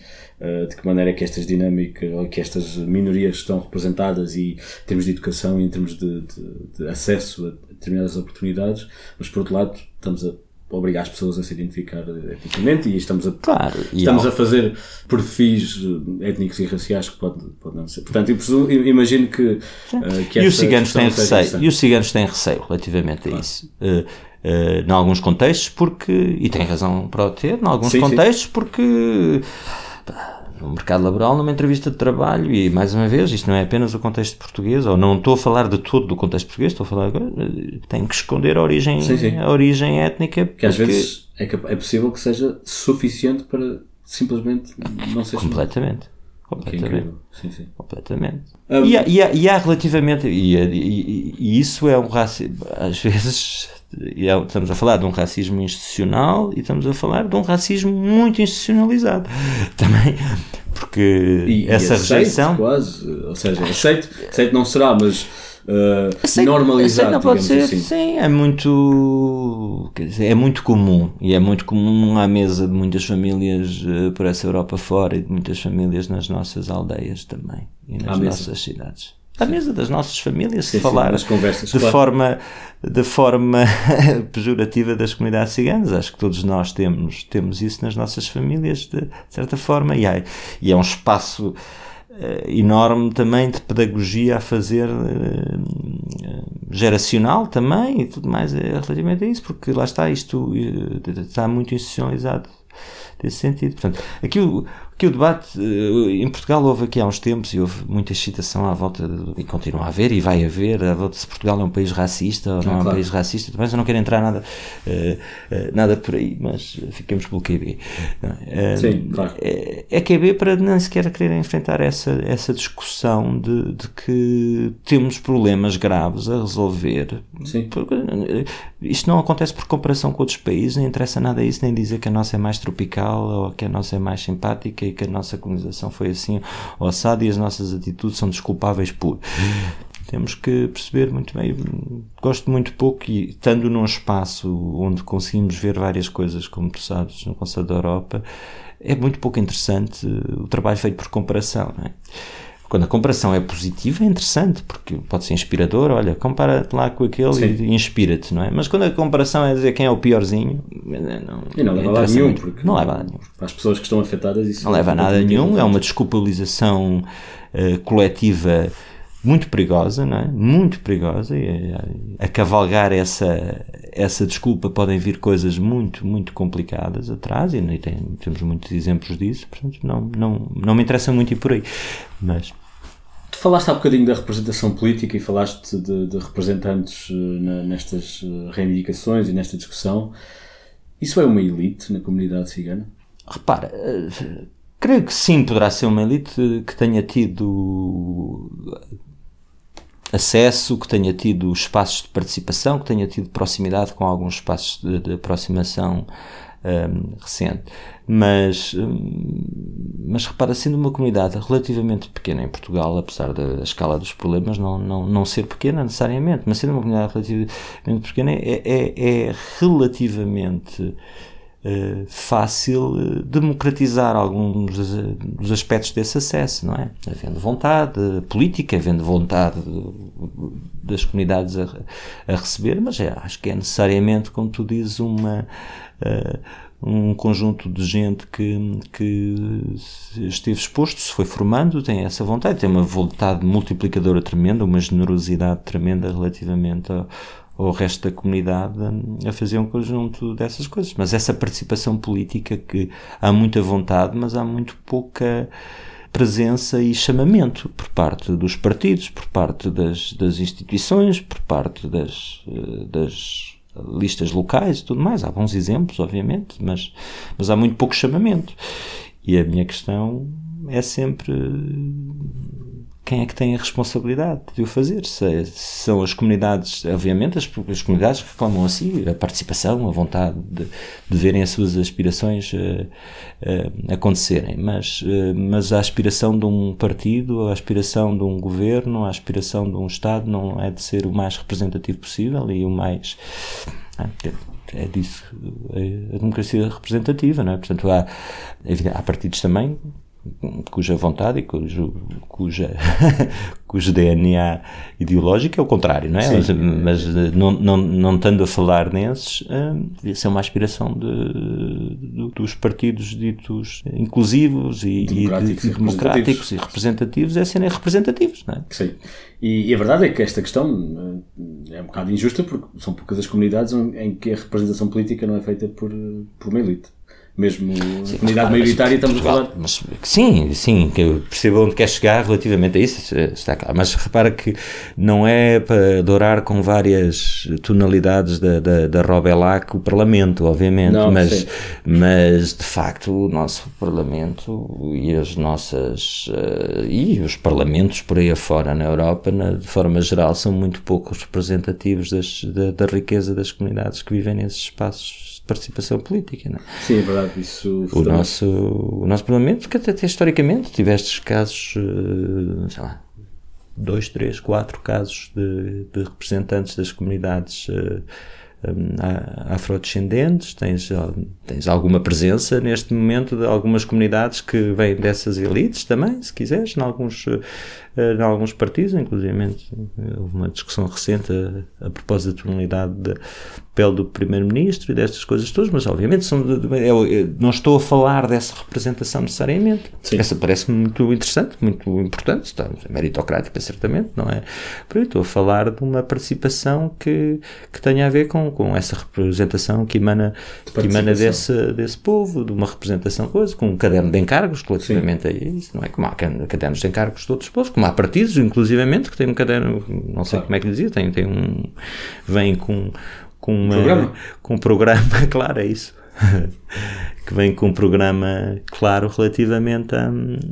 de que maneira é que estas dinâmicas, ou que estas minorias estão representadas e em termos de educação e em termos de, de, de acesso a determinadas oportunidades, mas por outro lado estamos a obrigar as pessoas a se identificar etnicamente e estamos a, claro, estamos a fazer perfis eh, étnicos e raciais que podem pode não ser. Portanto, eu, presumo, eu imagino que, que e os ciganos têm receio, e os ciganos têm receio relativamente claro. a isso. Uh, uh, em alguns contextos, porque, e tem razão para o ter, em alguns sim, contextos, sim. porque no mercado laboral, numa entrevista de trabalho, e mais uma vez, isto não é apenas o contexto português, ou não estou a falar de todo do contexto português, estou a falar agora, tem que esconder a origem, sim, sim. A origem étnica. Que às vezes é, é possível que seja suficiente para simplesmente não ser Completamente. Completamente. Sim, sim. Completamente. Um, e, há, e, há, e, há, relativamente. E, e, e isso é um racismo. Às vezes é, estamos a falar de um racismo institucional e estamos a falar de um racismo muito institucionalizado. <laughs> Também porque e, essa e aceito, rejeição quase ou seja aceito, aceito não será mas uh, aceito, normalizado aceito não pode ser assim. sim é muito dizer, é muito comum e é muito comum à mesa de muitas famílias uh, por essa Europa fora e de muitas famílias nas nossas aldeias também e nas nossas cidades à mesa das nossas famílias, sim, se falar sim, conversas, de claro. forma de forma <laughs> pejorativa das comunidades ciganas. Acho que todos nós temos temos isso nas nossas famílias de, de certa forma e, há, e é um espaço uh, enorme também de pedagogia a fazer uh, geracional também e tudo mais é relativamente a isso porque lá está isto uh, está muito institucionalizado nesse sentido. Portanto, aqui o, aqui o debate eh, em Portugal houve aqui há uns tempos e houve muita excitação à volta de, e continua a haver e vai haver à volta se Portugal é um país racista ou não é, um país racista. Mas eu não quero entrar nada, uh, uh, nada por aí, mas ficamos pelo QB. Uh, Sim, claro. É, é QB para nem sequer querer enfrentar essa, essa discussão de, de que temos problemas graves a resolver. Sim. Porque, isto não acontece por comparação com outros países, nem interessa nada isso, nem dizer que a nossa é mais tropical ou que a nossa é mais simpática e que a nossa colonização foi assim ossada e as nossas atitudes são desculpáveis por. Temos que perceber muito bem. Gosto muito pouco e estando num espaço onde conseguimos ver várias coisas, como tu sabes, no Conselho da Europa, é muito pouco interessante o trabalho feito por comparação, não é? Quando a comparação é positiva é interessante, porque pode ser inspirador, olha, compara-te lá com aquele Sim. e inspira-te, não é? Mas quando a comparação é dizer quem é o piorzinho, não, e não leva a nada nenhum, porque não leva a nenhum. Para as pessoas que estão afetadas isso não leva a nada nenhum, é uma desculpabilização uh, coletiva muito perigosa, não é? Muito perigosa e a, a cavalgar essa essa desculpa podem vir coisas muito, muito complicadas atrás e, e tem, temos muitos exemplos disso, portanto não, não, não me interessa muito ir por aí. Mas Tu falaste há bocadinho da representação política e falaste de, de representantes eh, na, nestas eh, reivindicações e nesta discussão. Isso é uma elite na comunidade cigana? Repara, eh, creio que sim, poderá ser uma elite que tenha tido acesso, que tenha tido espaços de participação, que tenha tido proximidade com alguns espaços de, de aproximação um, recente. Mas, um, mas repara, sendo uma comunidade relativamente pequena em Portugal, apesar da escala dos problemas não, não, não ser pequena necessariamente, mas sendo uma comunidade relativamente pequena, é, é, é relativamente Uh, fácil uh, democratizar alguns dos, dos, aspectos desse acesso, não é? Havendo vontade política, havendo vontade das comunidades a, a receber, mas é, acho que é necessariamente, como tu dizes, uma. Um conjunto de gente que, que esteve exposto, se foi formando, tem essa vontade, tem uma vontade multiplicadora tremenda, uma generosidade tremenda relativamente ao, ao resto da comunidade a fazer um conjunto dessas coisas. Mas essa participação política que há muita vontade, mas há muito pouca presença e chamamento por parte dos partidos, por parte das, das instituições, por parte das, eh, das listas locais e tudo mais. Há bons exemplos, obviamente, mas, mas há muito pouco chamamento. E a minha questão é sempre quem é que tem a responsabilidade de o fazer? Se, são as comunidades, obviamente, as, as comunidades que reclamam assim, a participação, a vontade de, de verem as suas aspirações uh, uh, acontecerem, mas, uh, mas a aspiração de um partido, a aspiração de um governo, a aspiração de um Estado não é de ser o mais representativo possível e o mais. é disso é a democracia representativa, não é? Portanto, há, há partidos também cuja vontade e cujo, cuja, <laughs> cujo DNA ideológico é o contrário, não é? Sim. Mas, mas, não, não, não estando a falar nesses, uh, devia ser uma aspiração de, de, dos partidos ditos inclusivos e democráticos e, e, democráticos e representativos, é serem representativos, não é? Sim. E, e, a verdade é que esta questão eh, é um bocado injusta porque são poucas as comunidades em que a representação política não é feita por, por uma elite mesmo sim, a comunidade maioritária, estamos Portugal, a falar. Mas, sim, sim, que eu percebo onde quer chegar relativamente a isso, está claro. Mas repara que não é para adorar com várias tonalidades da, da, da Robelac o Parlamento, obviamente, não, mas, mas de facto o nosso Parlamento e as nossas. Uh, e os parlamentos por aí afora na Europa, na, de forma geral, são muito pouco representativos das, da, da riqueza das comunidades que vivem nesses espaços participação política. Não é? Sim, é verdade. Isso o, nosso, o nosso Parlamento, que até, até historicamente tiveste casos, eh, sei lá, dois, três, quatro casos de, de representantes das comunidades uh, um, afrodescendentes, tens, tens alguma presença neste momento de algumas comunidades que vêm dessas elites também, se quiseres, em alguns, uh, em alguns partidos, inclusive houve uma discussão recente a, a propósito da tonalidade de, papel do Primeiro-Ministro e destas coisas todas, mas obviamente são, eu, eu não estou a falar dessa representação necessariamente. Sim. Essa parece-me muito interessante, muito importante, está, meritocrática certamente, não é? Por estou a falar de uma participação que, que tenha a ver com, com essa representação que emana, que emana desse, desse povo, de uma representação coisa, com um caderno de encargos relativamente Sim. a isso, não é? Como há cadernos de encargos de outros povos, como há partidos, inclusivamente, que têm um caderno, não sei claro. como é que dizia, tem, tem um. vem com com, uma, programa. com um programa, <laughs> claro, é isso. <laughs> que vem com um programa claro relativamente a,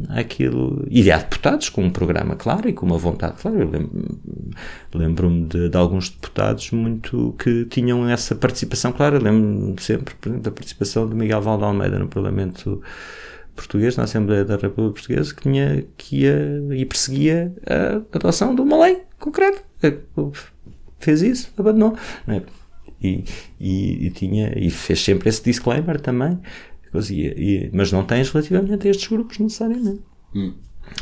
àquilo. E há deputados com um programa claro e com uma vontade clara. Lembro-me de, de, alguns deputados muito que tinham essa participação clara. Lembro-me sempre, por exemplo, da participação de Miguel Valde Almeida no Parlamento português, na Assembleia da República Portuguesa, que, tinha, que ia e perseguia a adoção de uma lei concreta. Fez isso, abandonou. É? e, e, e, tinha, e fez sempre esse disclaimer também, e, mas não tens relativamente a estes grupos necessariamente. Hum.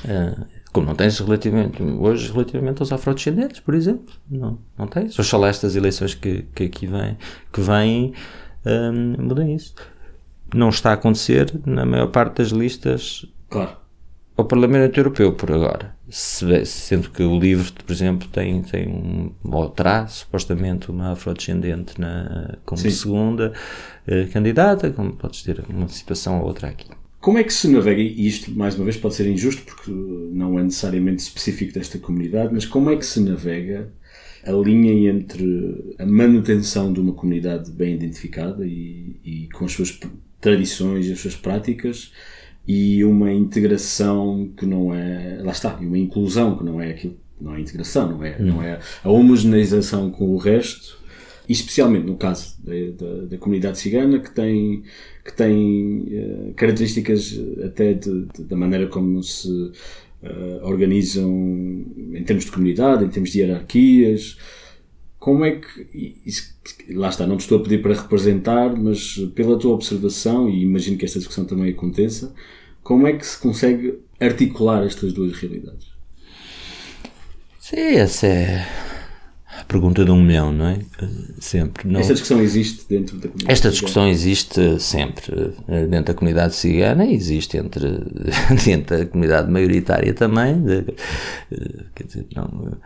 Uh, como não tens relativamente, hoje relativamente aos afrodescendentes, por exemplo, não, não tens. Oxalá estas eleições que, que aqui vêm, que vêm um, ah, mudem isso. Não está a acontecer na maior parte das listas claro ao Parlamento Europeu por agora. Sendo que o livro, por exemplo, tem, tem um, ou terá supostamente uma afrodescendente na, como Sim. segunda eh, candidata, como podes ter uma situação ou outra aqui. Como é que se navega, e isto mais uma vez pode ser injusto porque não é necessariamente específico desta comunidade, mas como é que se navega a linha entre a manutenção de uma comunidade bem identificada e, e com as suas tradições e as suas práticas e uma integração que não é. Lá está, e uma inclusão que não é aquilo. Não é integração, não é, não é a homogeneização com o resto especialmente no caso da, da, da comunidade cigana, que tem, que tem uh, características até de, de, da maneira como se uh, organizam em termos de comunidade, em termos de hierarquias. Como é que. Isso, lá está, não te estou a pedir para representar, mas pela tua observação, e imagino que esta discussão também aconteça, como é que se consegue articular estas duas realidades? Sim, essa é a pergunta de um milhão, não é? Sempre. Não... Esta discussão existe dentro da comunidade Esta discussão cigana? existe sempre dentro da comunidade cigana e existe entre, <laughs> dentro da comunidade maioritária também. De, quer dizer, não eh,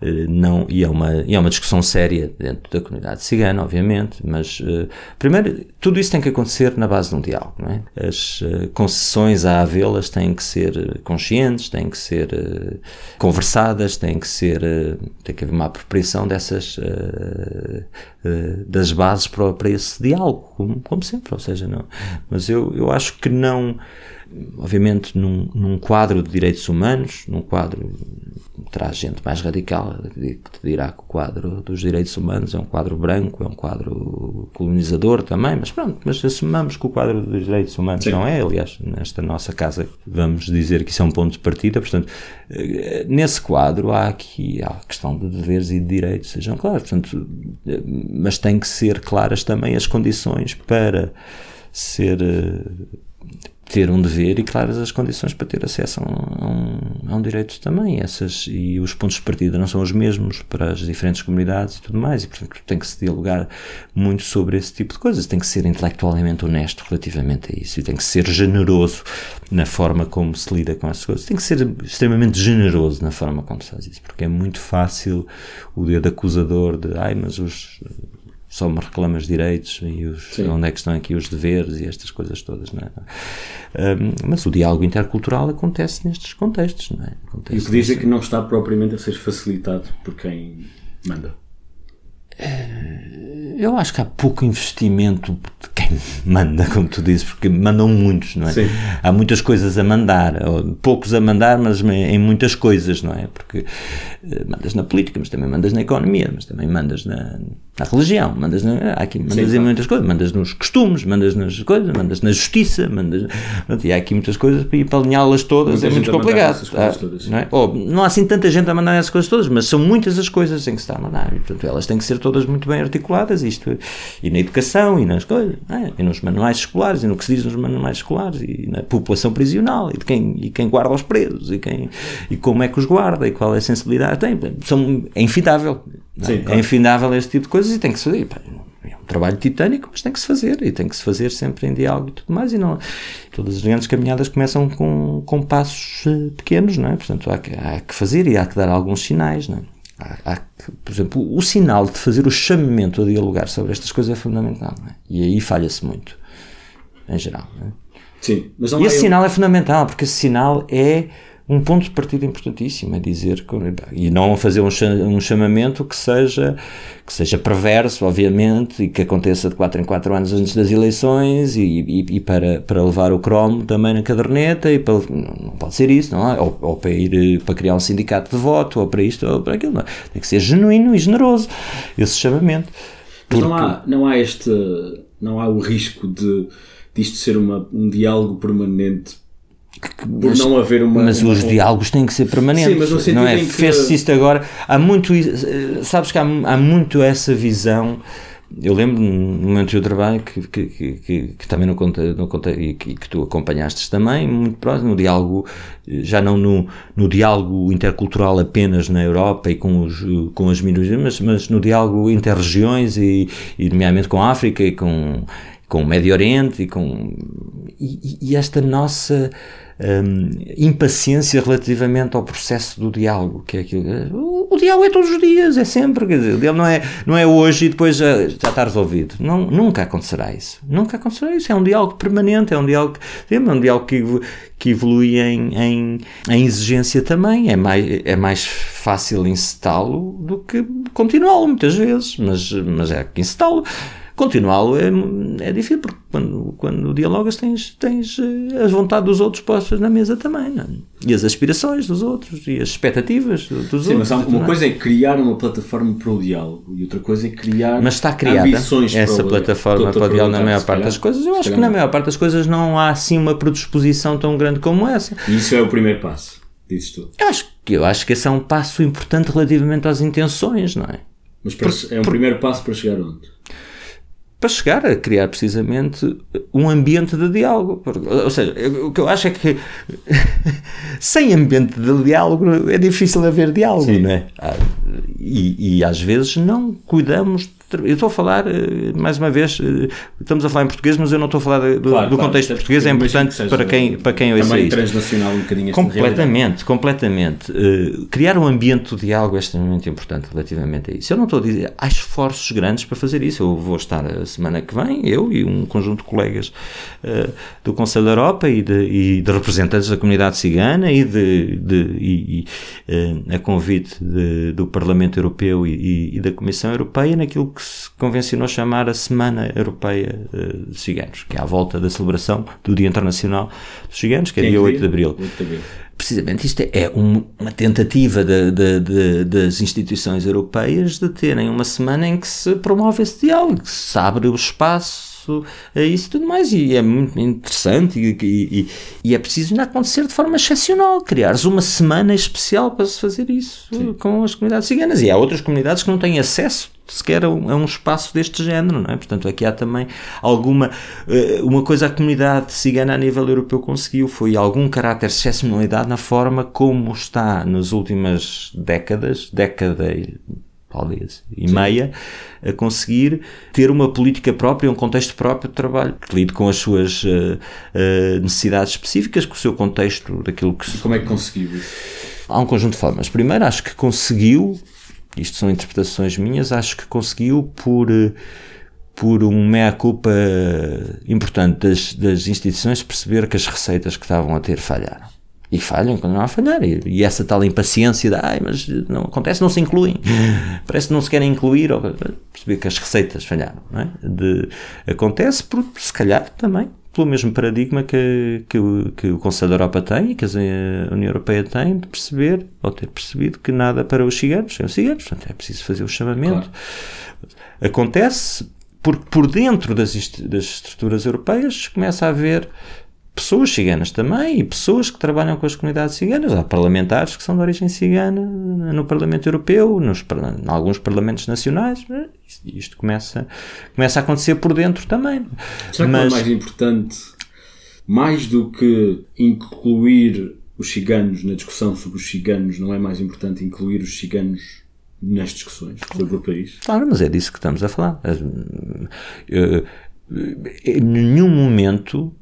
não, e, é uma, e é uma discussão séria dentro da comunidade cigana, obviamente, mas uh, primeiro, tudo isso tem que acontecer na base de um diálogo. É? As uh, concessões a havê-las têm que ser conscientes, têm que ser uh, conversadas, têm que ser, tem que haver uma apropriação dessas, das bases para, para esse diálogo, como, como, sempre, ou seja, não. Mas eu, eu acho que não, obviamente num, num quadro de direitos humanos, num quadro terá gente mais radical que te dirá que o quadro dos direitos humanos é um quadro branco, é um quadro colonizador também, mas pronto, mas assumamos que o quadro dos direitos humanos Sim. não é, aliás, nesta nossa casa vamos dizer que isso é um ponto de partida, portanto, eh, nesse quadro há aqui há a questão de deveres e de direitos, sejam claros, portanto, eh, mas tem que ser claras também as condições para ser eh, ter um dever e claras as condições para ter acesso a um, a um, direito também. Essas, e os pontos de partida não são os mesmos para as diferentes comunidades e tudo mais, e portanto tem que se dialogar muito sobre esse tipo de coisas. Tem que ser intelectualmente honesto relativamente a isso e tem que ser generoso na forma como se lida com essas coisas. Tem que ser extremamente generoso na forma como se faz isso, porque é muito fácil o dedo acusador de ai, mas os só me reclamas direitos e os, onde é que estão aqui os deveres e estas coisas todas, não é? Um, mas o diálogo intercultural acontece nestes contextos, não é? Acontece e o que diz é que não está propriamente a ser facilitado por quem manda. Eh, eu acho que há pouco investimento de quem <laughs> manda, como tu dizes, porque mandam muitos, não é? Sim. Há muitas coisas a mandar, poucos a mandar, mas em muitas coisas, não é? Porque eh, mandas na política, mas também mandas na economia, mas também mandas na, na religião, mandas na, aqui, mandas Sim, em claro. muitas coisas, mandas nos costumes, mandas nas coisas, mandas na justiça, mandas, e há aqui muitas coisas e para alinhá-las todas Muita é muito complicado. Ah, não, é? Ou, não há assim tanta gente a mandar essas coisas todas, mas são muitas as coisas em que se está a mandar, e portanto elas têm que ser todas muito bem articuladas, isto, e na educação, e nas coisas, é? e nos manuais escolares, e no que se diz nos manuais escolares, e na população prisional, e de quem, e quem guarda os presos, e, quem, e como é que os guarda, e qual é a sensibilidade tem. São, é infindável. É? Sim, é claro. infindável este tipo de coisas e tem que se fazer. É um trabalho titânico, mas tem que se fazer e tem que se fazer sempre em diálogo e tudo mais. E não, todas as grandes caminhadas começam com, com passos eh, pequenos, não é? Portanto, há que, há que fazer e há que dar alguns sinais, não é? Há, há que, por exemplo, o sinal de fazer o chamamento a dialogar sobre estas coisas é fundamental, é? E aí falha-se muito, em geral. É? Sim, mas e esse sinal é fundamental, porque esse sinal é um ponto de partida importantíssimo, é dizer que, e não fazer um chamamento que seja que seja perverso, obviamente, e que aconteça de 4 em 4 anos antes das eleições e, e, e, para, para levar o cromo também na caderneta e para, não pode ser isso, não é? Ou, ou, para ir para criar um sindicato de voto, ou para isto, ou para aquilo, não. É? tem que ser genuíno e generoso esse chamamento. Porque... Mas não há, não há este, não há o risco de disto ser uma, um diálogo permanente por mas, não haver uma. Mas uma, os diálogos têm que ser permanentes. Sim, mas no sentido não é? Que... Fez-se isto agora. Há muito. Sabes que há, há muito essa visão. Eu lembro no momento do trabalho que, que, que, que, também não contei, não contei e que, que, tu acompanhaste também, muito próximo, no diálogo, já não no, no diálogo intercultural apenas na Europa e com, os, com as minorias, mas, mas no diálogo interregiões e, e, nomeadamente com a África e com, com o Médio Oriente e com. e, e esta nossa um, impaciência relativamente ao processo do diálogo, que é aquilo. O, o, diálogo é todos os dias, é sempre, quer dizer, ele não é, não é hoje e depois já, já está resolvido. Não, nunca acontecerá isso. Nunca acontecerá isso. É um diálogo permanente, é um diálogo, é um diálogo que, que evolui em, em, em exigência também. É mais, é mais fácil incitá-lo do que continuá-lo muitas vezes, mas, mas é que incitá-lo Continuá-lo é, é difícil, porque quando, quando dialogas tens, tens eh, a vontade dos outros postas na mesa também, não? É? e as aspirações dos outros, e as expectativas dos Sim, outros. Mas uma coisa é criar uma plataforma para o diálogo, e outra coisa é criar Mas está criada essa plataforma para o diálogo na maior parte das coisas. Eu acho que na maior parte das coisas não há assim uma predisposição tão grande como essa. E isso é o primeiro passo, dizes tu. Eu acho, eu acho que esse é um passo importante relativamente às intenções, não é? Mas para, é um primeiro passo para chegar onde? Para chegar a criar precisamente um ambiente de diálogo. Ou seja, o que eu acho é que <laughs> sem ambiente de diálogo é difícil haver diálogo, Sim. não é? Ah, e, e às vezes não cuidamos eu estou a falar, eh, mais uma vez, eh, estamos a falar em português, mas eu não estou a falar do, claro, do claro, contexto português, é importante que para quem, para quem ouça isto. transnacional um bocadinho Completamente, completamente. Uh, criar um ambiente de diálogo é extremamente importante relativamente a isso. Eu não estou a dizer, há esforços grandes para fazer isso. Eu vou estar a semana que vem, eu e um conjunto de colegas uh, do Conselho da Europa e de, e de, representantes da comunidade cigana e, de, de e, uh, a convite de, do Parlamento Europeu e, e da Comissão Europeia naquilo que se convencionou chamar a Semana Europeia eh, de Ciganos, que é à volta da celebração do Dia Internacional dos Ciganos, que é, dia 8 de Abril. 8 de Abril. Precisamente isto é um, uma tentativa de, de, de, das instituições europeias de terem uma semana em que se promove esse diálogo, que se abre o espaço a isso e tudo mais. E é muito interessante e, e, e, é preciso ainda acontecer de forma excepcional. Criares uma semana especial para se fazer isso Sim. com as comunidades ciganas. E há outras comunidades que não têm acesso sequer a um, a um, espaço deste género, não é? Portanto, aqui há também alguma. Uh, uma coisa a comunidade cigana a nível europeu conseguiu foi algum caráter de excepcionalidade na forma como está nas últimas décadas, década talvez, e Sim. meia, a conseguir ter uma política própria, um contexto próprio de trabalho, que lide com as suas uh, uh, necessidades específicas, com o seu contexto daquilo que... E como é que conseguiu isso? Há um conjunto de formas. Primeiro, acho que conseguiu isto são interpretações minhas, acho que conseguiu por, eh, por um meia-culpa importante das, das instituições perceber que as receitas que estavam a ter falharam. E falham, continuam a falhar. E, e, essa tal impaciência de, ai, mas não acontece, não se incluem. <laughs> Parece que não se querem incluir. Ou, perceber que as receitas falharam. Não é? de, acontece por, se calhar, também pelo mesmo paradigma que, que, o, que o Conselho da Europa tem e que a União Europeia tem de perceber, ou ter percebido, que nada para os ciganos são ciganos, portanto é preciso fazer o chamamento. Claro. Acontece porque por dentro das, das estruturas europeias começa a haver pessoas ciganas também e pessoas que trabalham com as comunidades ciganas. Há parlamentares que são de origem cigana no Parlamento Europeu, nos, em alguns parlamentos nacionais. Isto começa, começa a acontecer por dentro também. Será Mas, que é mais importante, mais do que incluir os ciganos na discussão sobre os ciganos, não é mais importante incluir os ciganos nas discussões sobre o país? Claro, mas é disso que estamos a falar. Eh, em nenhum momento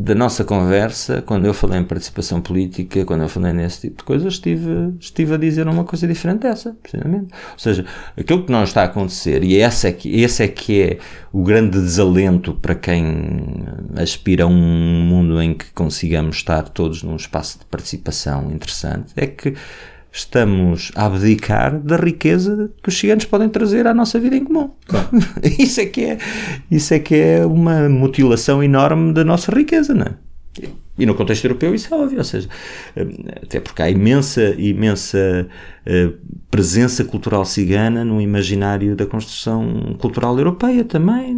da nossa conversa, quando eu falei em participação política, quando eu falei nesse tipo de coisas, estive, estive a dizer uma coisa diferente dessa, precisamente. Ou seja, aquilo que não está a acontecer, e esse é que, esse é, que é o grande desalento para quem aspira a um mundo em que consigamos estar todos num espaço de participação interessante, é que estamos a abdicar da riqueza que os ciganos podem trazer à nossa vida em comum. Claro. <laughs> isso, é que é, isso é que é uma mutilação enorme da nossa riqueza, não é? E no contexto europeu isso é óbvio, ou seja, até porque há imensa, imensa uh, presença cultural cigana no imaginário da construção cultural europeia também,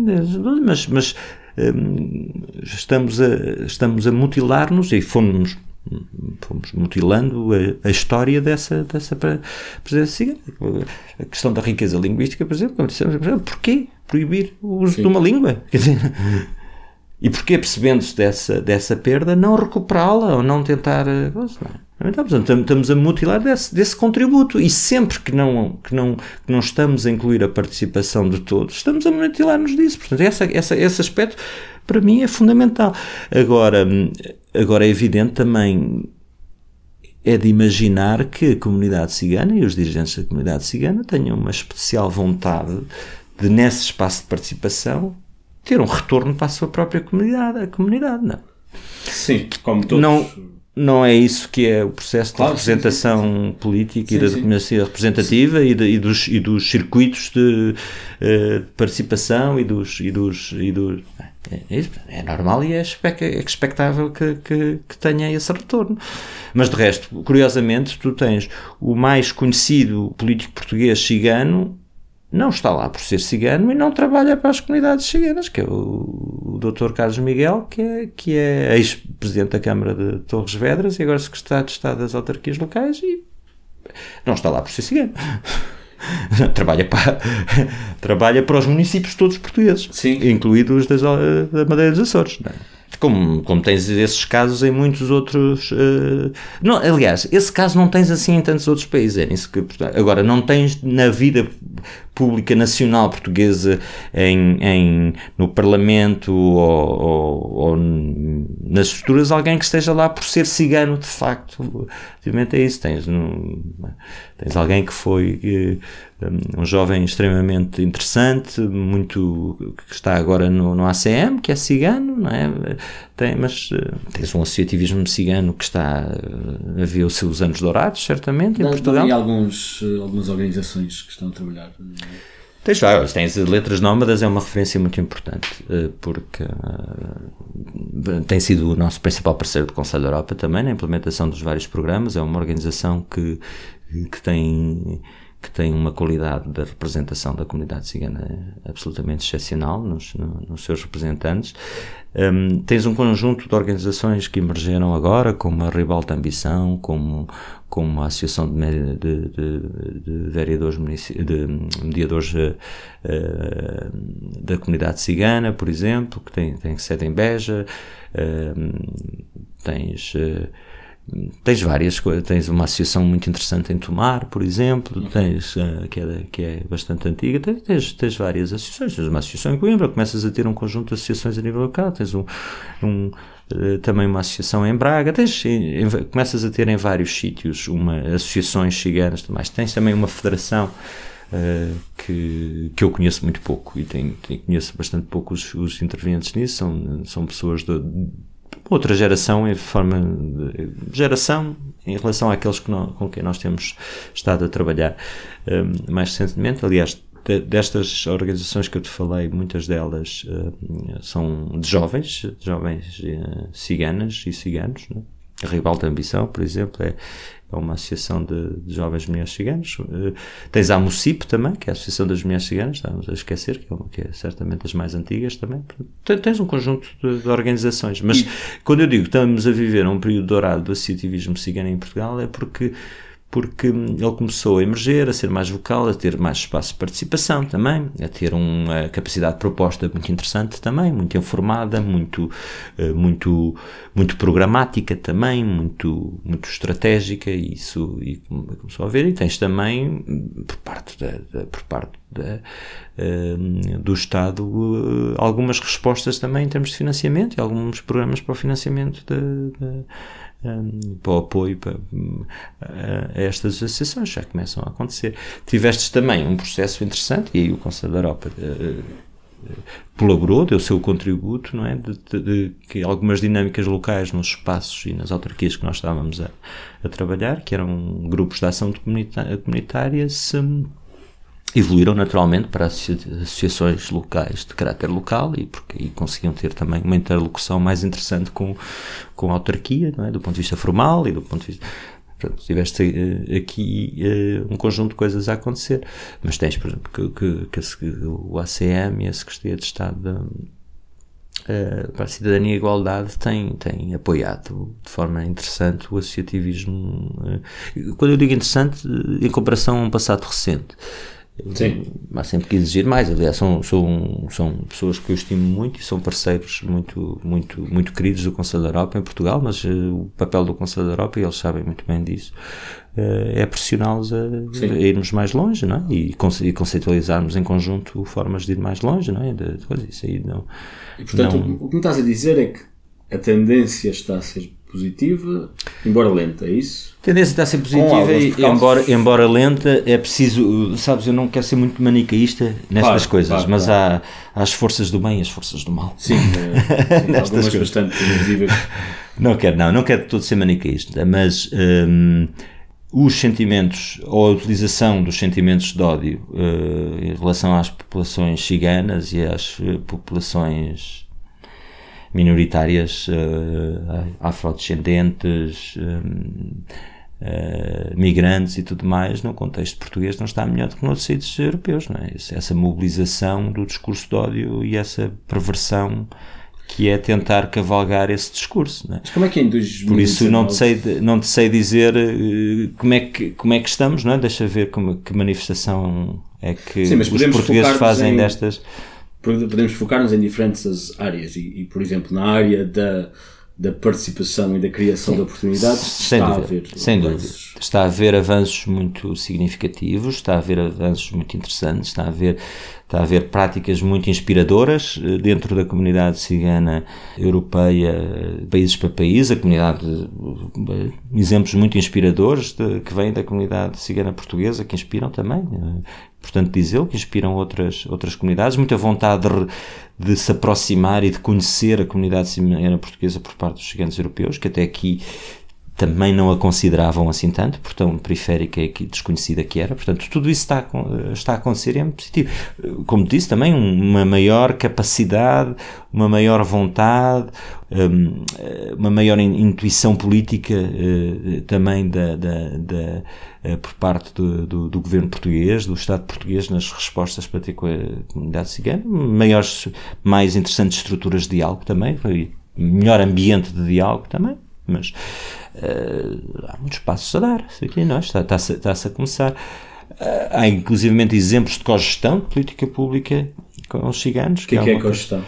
mas, mas um, estamos a, estamos a mutilar-nos e fomos fomos mutilando a, a, história dessa, dessa presença cigana. A questão da riqueza linguística, por exemplo, porquê proibir o uso Sim. de uma língua? Quer dizer, e porquê, percebendo-se dessa, dessa perda, não recuperá-la ou não tentar. Eh, não é? portanto, estamos a mutilar desse, desse contributo e sempre que não, que, não, que não estamos a incluir a participação de todos, estamos a mutilar-nos disso. Portanto, essa, essa, esse aspecto para mim é fundamental. Agora, agora é evidente também é de imaginar que a comunidade cigana e os dirigentes da comunidade cigana tenham uma especial vontade de, nesse espaço de participação, ter um retorno para a sua própria comunidade, a comunidade, não? Sim, como todos. Não, não é isso que é o processo Claro, de sim, representação sim, sim, política Sim, e da democracia representativa e, de- e dos, e dos circuitos de, eh, de participação e dos. E dos, e dos é, é é normal e é, é expectável que, que, que tenha esse retorno. Mas de resto, curiosamente, tu tens o mais conhecido político português cigano não está lá por ser cigano e não trabalha para as comunidades ciganas, que é o, o Dr. Carlos Miguel, que é, que é ex-presidente da Câmara de Torres Vedras e agora secretário de Estado das Autarquias Locais e não está lá por ser cigano. <laughs> trabalha, para, <laughs> trabalha para os municípios todos portugueses, Sim. incluídos das, da Madeira dos Açores. é? Como, como tens esses casos em muitos outros. eh, não, aliás, esse caso não tens assim em tantos outros países. É nisso que, portanto, agora, não tens na vida pública nacional portuguesa, em, em, no Parlamento ou, ou, ou nas estruturas, alguém que esteja lá por ser cigano de facto. Obviamente é isso. Tens, no, tens alguém que foi eh, um jovem extremamente interessante, muito que está agora no, no ACM, que é cigano, não é? Tem, mas eh, tens um associativismo cigano que está eh, a ver os seus anos dourados, certamente, em Dá- Portugal. dá aí alguns, eh, algumas organizações que estão a trabalhar. Tens vários, tens Letras Nómadas, é uma referência muito importante, porque tem sido o nosso principal parceiro do Conselho da Europa também na implementação dos vários programas. É uma organização que, que tem que tem uma qualidade da representação da comunidade cigana absolutamente excepcional nos, no- nos seus representantes. Um, tens um conjunto de organizações que emergeram agora, como a Ribalta Ambição, como, como a Associação de, de, de, de Vereadores de Mediadores eh, eh, da Comunidade Cigana, por exemplo, que tem, tem sede em Beja. Um, tens. eh, Tens várias coisas, tens uma associação muito interessante em Tomar, por exemplo, tens, eh, que, é, que é bastante antiga, tens, tens, várias associações, tens uma associação em Coimbra, começas a ter um conjunto de associações a nível local, tens um, um, eh, também uma associação em Braga, tens, em- em- começas a ter em vários sítios uma, associações ciganas, mas tens também uma federação eh, que, que eu conheço muito pouco e tenho, tenho- conheço bastante pouco os, os intervenientes nisso, são, são pessoas de, outra geração em forma geração em relação àqueles que nó- com quem nós temos estado a trabalhar um, mais recentemente. Aliás, de- destas organizações que eu te falei, muitas delas uh, são de jovens, de jovens uh, ciganas e ciganos. Né? A Ribalta Ambição, por exemplo, é, é uma associação de, de jovens mulheres ciganas. Uh, tens a AMUCIP também, que é a Associação das Mulheres Ciganas, estamos a esquecer, que é, uma, que é certamente das mais antigas também. Tens um conjunto de, de organizações, mas quando eu digo que estamos a viver um período dourado do associativismo cigano em Portugal, é porque porque ele começou a emerger, a ser mais vocal, a ter mais espaço de participação também, a ter uma capacidade de proposta muito interessante também, muito informada, muito, eh, muito, muito programática também, muito, muito estratégica, e isso e come- começou a ver. E tens também, por parte, da, da- por parte da, hum, do Estado, eh, algumas respostas também em termos de financiamento e alguns programas para o financiamento da- um, para o apoio para, um, a estas associações, já começam a acontecer. Tivestes também um processo interessante, e aí o Conselho da Europa eh, colaborou, deu o seu contributo, não é? De, de- de que algumas dinâmicas locais nos espaços e nas autarquias que nós estávamos a, a trabalhar, que eram grupos de ação comunitária, se evoluíram naturalmente para associa- associações locais de caráter local e porque conseguiam ter também uma interlocução mais interessante com, com a autarquia, não é? do ponto de vista formal e do ponto de vista. Pronto, tiveste eh, aqui eh, um conjunto de coisas a acontecer, mas tens, por exemplo, que, que, que a se- o ACM e a Secretaria de Estado eh, para a Cidadania e Igualdade tem, tem apoiado de forma interessante o associativismo. Quando eu digo interessante, em comparação a um passado recente. Sim. Há sempre que exigir mais. Aliás, são, são, são pessoas que eu estimo muito e são parceiros muito, muito, muito queridos do Conselho da Europa em Portugal, mas eh, o papel do Conselho da Europa, e eles sabem muito bem disso, eh, é pressioná-los a, a irmos mais longe não é? e, conce- e conceitualizarmos em conjunto formas de ir mais longe. Não é? de, de. Isso aí não. E portanto, não- o que me estás a dizer é que a tendência está a ser positiva, embora lenta, é isso? A tendência está a ser positiva, e, embora, embora lenta, é preciso, sabes, eu não quero ser muito manicaísta nestas Claro, coisas, claro, mas claro. Há, há as forças do bem e as forças do mal. Sim, <laughs> eh, sim, Nestas coisas. bastante visíveis. Não quero, não, não quero todo ser maniqueísta, mas hum, os sentimentos, ou a utilização dos sentimentos de ódio uh, em relação às populações ciganas e às uh, populações minoritárias uh, afrodescendentes, um, migrantes e tudo mais, no contexto português não está melhor do que noutros sítios europeus, não é? Essa mobilização do discurso de ódio e essa perversão que é tentar cavalgar esse discurso. Não é? Mas como é que é em 2019... Por isso não te sei, não te sei dizer uh, como, é que, como é que estamos, não é? Deixa ver como, que manifestação é que Sim, os portugueses fazem em, destas. Podemos focar-nos em diferentes áreas e, e, por exemplo, na área da da participação e da criação Sim. de oportunidades sem está dúvida, a haver sem dúvida. Está a haver avanços muito significativos, está a haver avanços muito interessantes, está a haver, está a haver práticas muito inspiradoras eh, dentro da comunidade cigana europeia, países para país, a comunidade, eh, exemplos muito inspiradores de, que vêm da comunidade cigana portuguesa, que inspiram também portanto dizê-lo, que inspiram outras, outras comunidades, muita vontade de, de, se aproximar e de conhecer a comunidade cimera portuguesa por parte dos gigantes europeus, que até aqui também não a consideravam assim tanto, por tão periférica e desconhecida que era. Portanto, tudo isso está a, está a acontecer e é positivo. Como disse, também uma maior capacidade, uma maior vontade, hum, uma maior intuição política eh, também da, da, da eh, por parte do, do, do, governo português, do Estado português nas respostas para ter com a comunidade cigana, maiores, mais interessantes estruturas de diálogo também, melhor ambiente de diálogo também, mas uh, há muitos passos a dar, aqui não, é? está, está-se, está-se a começar. Uh, há inclusivamente exemplos de cogestão de política pública com os ciganos. O que, que, é, que é cogestão?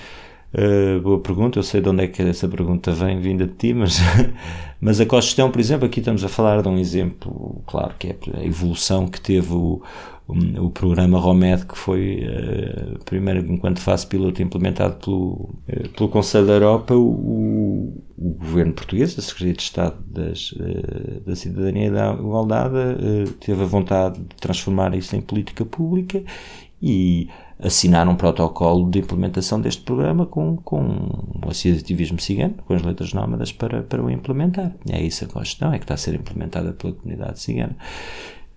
Uh, boa pergunta, eu sei de onde é que essa pergunta vem vinda de ti, mas, <laughs> mas a cogestão, por exemplo, aqui estamos a falar de um exemplo, claro, que é a evolução que teve o, o, programa ROMED, que foi, uh, primeiro, enquanto fase piloto, implementado pelo, uh, pelo Conselho da Europa, o, o governo português, a Secretaria de Estado das, da Cidadania e da Igualdade, teve a vontade de transformar isso em política pública e assinar um protocolo de implementação deste programa com, com o associativismo cigano, com as letras nómadas para, para o implementar. E é isso a questão, é que está a ser implementada pela comunidade cigana.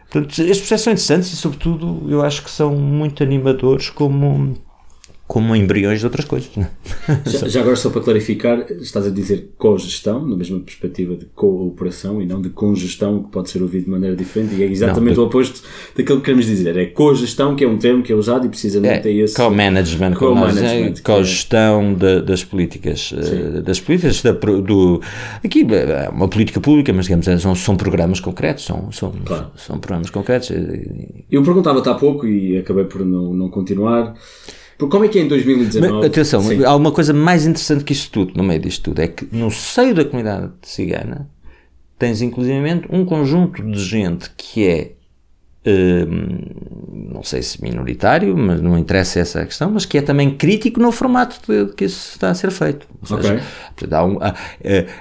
Portanto, estes processos são interessantes e, sobretudo, eu acho que são muito animadores como como embriões de outras coisas. É? Já, já, agora, só para clarificar, estás a dizer cogestão, na mesma perspectiva de cooperação e não de congestão, que pode ser ouvido de maneira diferente, e é exatamente não, o oposto daquilo que queremos dizer. É cogestão, que é um termo que é usado e precisamente é, é esse. Co-management, co-management, é, cogestão de, das políticas. Eh, Sim. Das políticas da, do. Aqui é uma política pública, mas digamos, são, são programas concretos, são, são, claro. são programas concretos. Eu perguntava-te há pouco e acabei por não, não continuar. Como é que é em 2019? Mas, atenção, Sim. há uma coisa mais interessante que isto tudo, no meio disto tudo, é que no seio da comunidade cigana tens inclusivamente um conjunto de gente que é hum, não sei se minoritário, mas não interessa essa questão, mas que é também crítico no formato de, que isso está a ser feito. Ou seja, okay. um, há,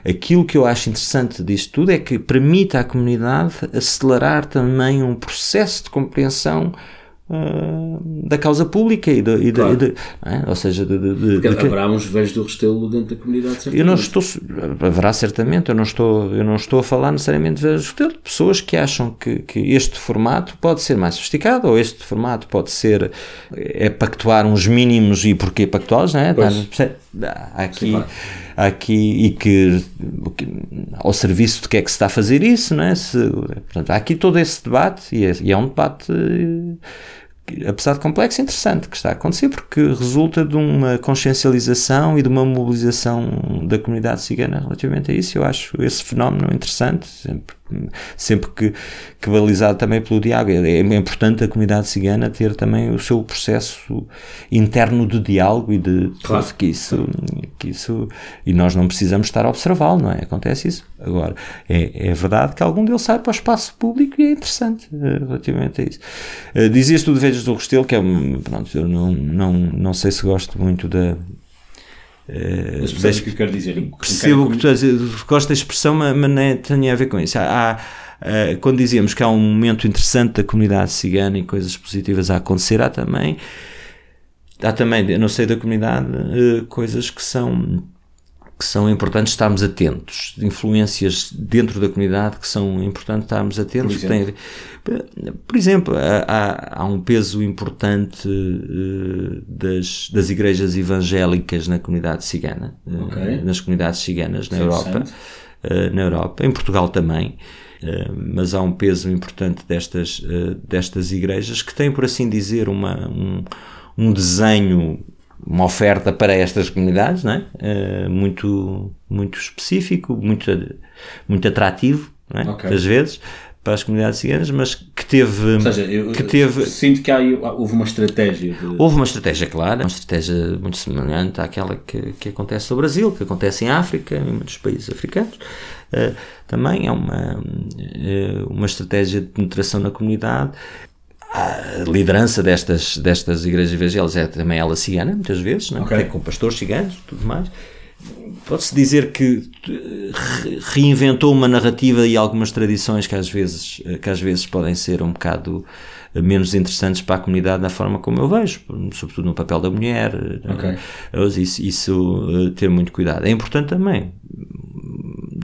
aquilo que eu acho interessante disto tudo é que permite à comunidade acelerar também um processo de compreensão da causa pública e, de, e, claro. de, é? ou seja de, de, de haverá uns velhos do Restelo dentro da comunidade certamente. eu não estou haverá certamente eu não estou eu não estou a falar necessariamente de velhos do Restelo pessoas que acham que, que este formato pode ser mais sofisticado ou este formato pode ser é pactuar uns mínimos e porquê pactuá-los não é? Há aqui Sim, aqui e que, ao serviço de que é que se está a fazer isso, não é? Se, portanto, há aqui todo esse debate e é, e é um debate apesar de complexo, interessante que está a acontecer, porque resulta de uma consciencialização e de uma mobilização da comunidade cigana relativamente a isso. Eu acho esse fenómeno interessante, sempre sempre que, que balizado também pelo diálogo. É, é importante a comunidade cigana ter também o seu processo interno de diálogo e de claro. que isso, que isso e nós não precisamos estar a observá-lo, não é? Acontece isso. Agora, é, é verdade que algum deles sai para o espaço público e é interessante uh, relativamente a isso. Uh, dizias tu de Vejas do Restelo, que é um, pronto, eu não, não, não sei se gosto muito da, Uh, mas percebes o que eu quero dizer? Percebo que tu gosto da expressão, mas, mas não tem a ver com isso. Há, há, quando dizíamos que há um momento interessante da comunidade cigana e coisas positivas a acontecer, há também, há também, eu não sei da comunidade, coisas que são, que são importantes estarmos atentos, influências dentro da comunidade que são importantes estarmos atentos. Por Tem, por exemplo, há, há, um peso importante uh, das, das igrejas evangélicas na comunidade cigana, okay. uh, nas comunidades ciganas na Europa, uh, na Europa, em Portugal também. mas há um peso importante destas, destas igrejas que têm, por assim dizer, uma, um, um desenho uma oferta para estas comunidades, não é? Uh, muito, muito específico, muito, muito atrativo, é? Okay. às vezes, para as comunidades ciganas, mas que teve. Ou seja, eu que teve, sinto que há, houve uma estratégia. De... Houve uma estratégia clara, uma estratégia muito semelhante àquela que, que acontece no Brasil, que acontece em África, em muitos países africanos. Uh, também é uma, uh, uma estratégia de penetração na comunidade a liderança destas, destas igrejas evangélicas é também ela cigana, muitas vezes, não é? Okay. com pastores ciganos tudo mais. Pode-se dizer que reinventou uma narrativa e algumas tradições que às vezes, que às vezes podem ser um bocado menos interessantes para a comunidade na forma como eu vejo, sobretudo no papel da mulher. Okay. Isso, isso eh, ter muito cuidado. É importante também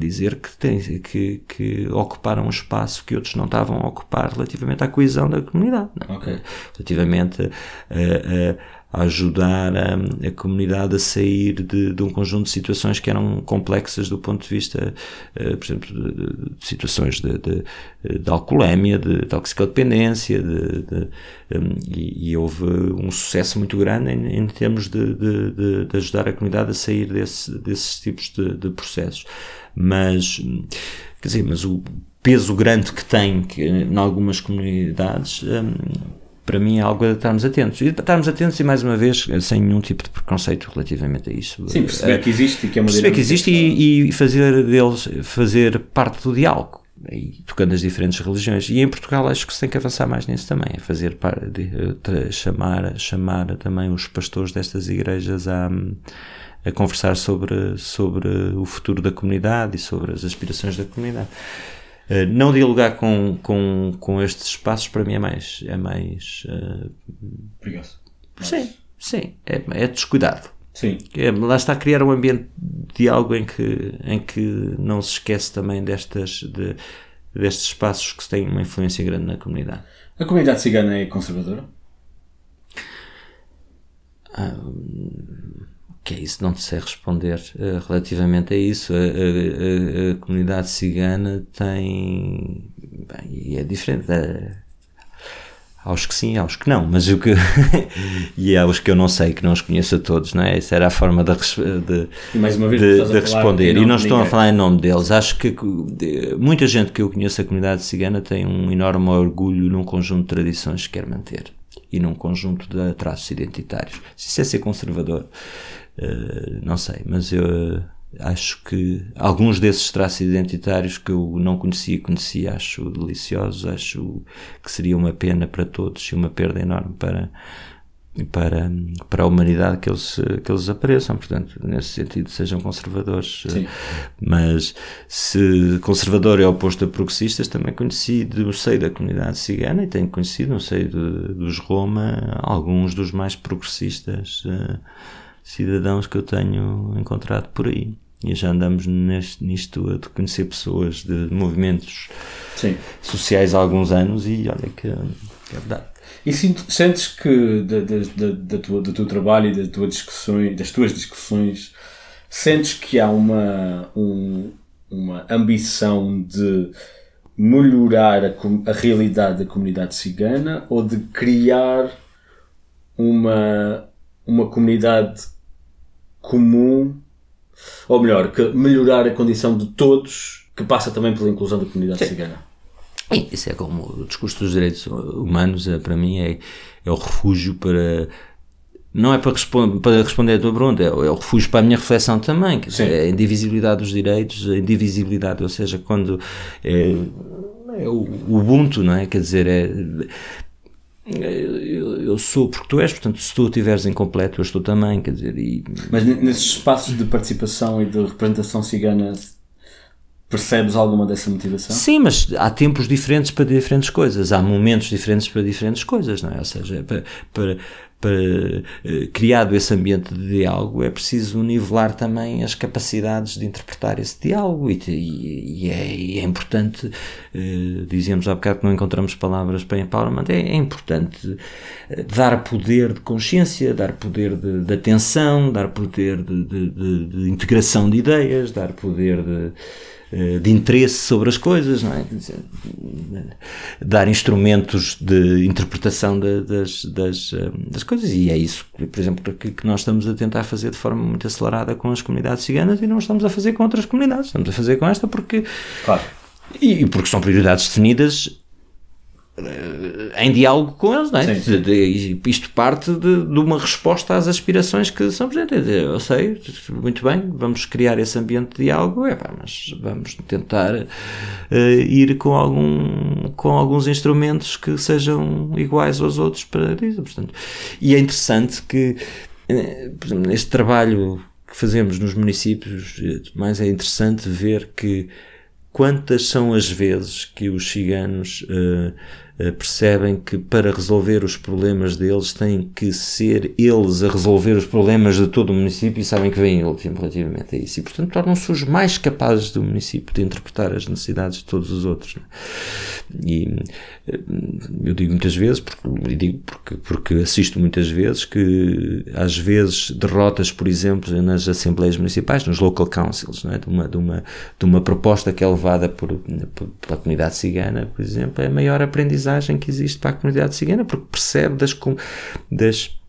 dizer que, tem, que, que ocuparam um espaço que outros não estavam a ocupar relativamente à coesão da comunidade. É? Okay. Relativamente a, a, a ajudar a, a, comunidade a sair de, de, um conjunto de situações que eram complexas do ponto de vista, uh, por exemplo, de, de, de situações de, de, alcoolemia, de toxicodependência, de, de um, e, e, houve um sucesso muito grande em, em termos de, ajudar a comunidade a sair desse, desses tipos de processos mas quer dizer, mas o peso grande que tem que, em algumas comunidades hum, para mim é algo a estarmos atentos. E estarmos atentos e, mais uma vez, sem nenhum tipo de preconceito relativamente a isso. Sim, perceber que existe e que é uma Perceber que existe e, e, fazer deles, fazer parte do diálogo. E tocando as diferentes religiões. E em Portugal acho que se tem que avançar mais nisso também, fazer, de, chamar, chamar também os pastores destas igrejas a a conversar sobre, sobre o futuro da comunidade e sobre as aspirações da comunidade. Uh, não dialogar com, com, com estes espaços para mim é mais. É mais uh, Perigoso. Sim, sim. É, é descuidado. Sim. É, lá está a criar um ambiente de algo em que, em que não se esquece também destas, de, destes espaços que têm uma influência grande na comunidade. A comunidade cigana é conservadora? Ah, que é isso, não te sei responder uh, relativamente a isso. A, a, a, a, comunidade cigana tem. Bem, e é diferente. Uh, aos que sim, aos que não, mas o que. <laughs> e aos que eu não sei, que não os conheço a todos, não é? Essa era a forma de, de, e mais uma vez, de, de responder. E não estou a falar em nome deles. Acho que muita gente que eu conheço a comunidade cigana tem um enorme orgulho num conjunto de tradições que quer manter e num conjunto de traços identitários. Se isso é ser conservador, uh, não sei, mas eu uh, acho que alguns desses traços identitários que eu não conhecia, conhecia, acho deliciosos, acho que seria uma pena para todos e uma perda enorme para para, para a humanidade que eles, que eles apareçam, portanto, nesse sentido, sejam conservadores. Sim. Mas se conservador é oposto a progressistas, também conheci no seio da comunidade cigana e tenho conhecido no seio de, dos Roma alguns dos mais progressistas uh, cidadãos que eu tenho encontrado por aí. E já andamos neste, nisto a conhecer pessoas de movimentos Sim. sociais há alguns anos e olha que, que é verdade. E sentes que da, da, da, tua, do teu trabalho e da tua discussões, das tuas discussões, sentes que há uma, um, uma ambição de melhorar a, a realidade da comunidade cigana ou de criar uma, uma comunidade comum, ou melhor, que melhorar a condição de todos, que passa também pela inclusão da comunidade Sim. cigana? Isso é como o discurso dos direitos humanos, é, para mim, é, é o refúgio para. Não é para, responder, para responder a tua pergunta, é, é o refúgio para a minha reflexão também. Dizer, é a indivisibilidade dos direitos, a indivisibilidade, ou seja, quando. É, é o Ubuntu, não é? Quer dizer, é. Eu, sou porque tu és, portanto, se tu estiveres incompleto, eu estou também, quer dizer. E... Mas nesses espaços de participação e de representação cigana Percebes alguma dessa motivação? Sim, mas há tempos diferentes para diferentes coisas, há momentos diferentes para diferentes coisas, não é? Ou seja, para, para, para uh, criado esse ambiente de diálogo, é preciso nivelar também as capacidades de interpretar esse diálogo. E, e, é, e é, importante, uh, dizíamos há bocado que não encontramos palavras para empowerment, é, é importante dar poder de consciência, dar poder de, de atenção, dar poder de, de, de, integração de ideias, dar poder de eh, de interesse sobre as coisas, é? Dizer, dar instrumentos de interpretação de, das, das, eh, das coisas, e é isso, por exemplo, que, que nós estamos a tentar fazer de forma muito acelerada com as comunidades ciganas e não estamos a fazer com outras comunidades, estamos a fazer com esta porque. Claro. E porque são prioridades definidas eh, em diálogo com eles, não é? Sim, sim. Isto parte de, de, uma resposta às aspirações que são presentes. Eu sei, muito bem, vamos criar esse ambiente de diálogo, é, pá, mas vamos tentar uh, ir com, algum, com alguns instrumentos que sejam iguais aos outros para isso. Portanto, e é interessante que, exemplo, neste trabalho que fazemos nos municípios, mais é interessante ver que quantas são as vezes que os ciganos uh, percebem que para resolver os problemas deles têm que ser eles a resolver os problemas de todo o município e sabem que vêm eles relativamente a isso. E, portanto, tornam-se os mais capazes do município de interpretar as necessidades de todos os outros. Né? E uh, eu digo muitas vezes, porque, digo porque, porque assisto muitas vezes, que às vezes derrotas, por exemplo, nas assembleias municipais, nos local councils, é? de, uma, de, uma, de uma proposta que é levada por, pela comunidade cigana, por exemplo, é a maior aprendizagem que existe para a comunidade cigana, porque percebe das, das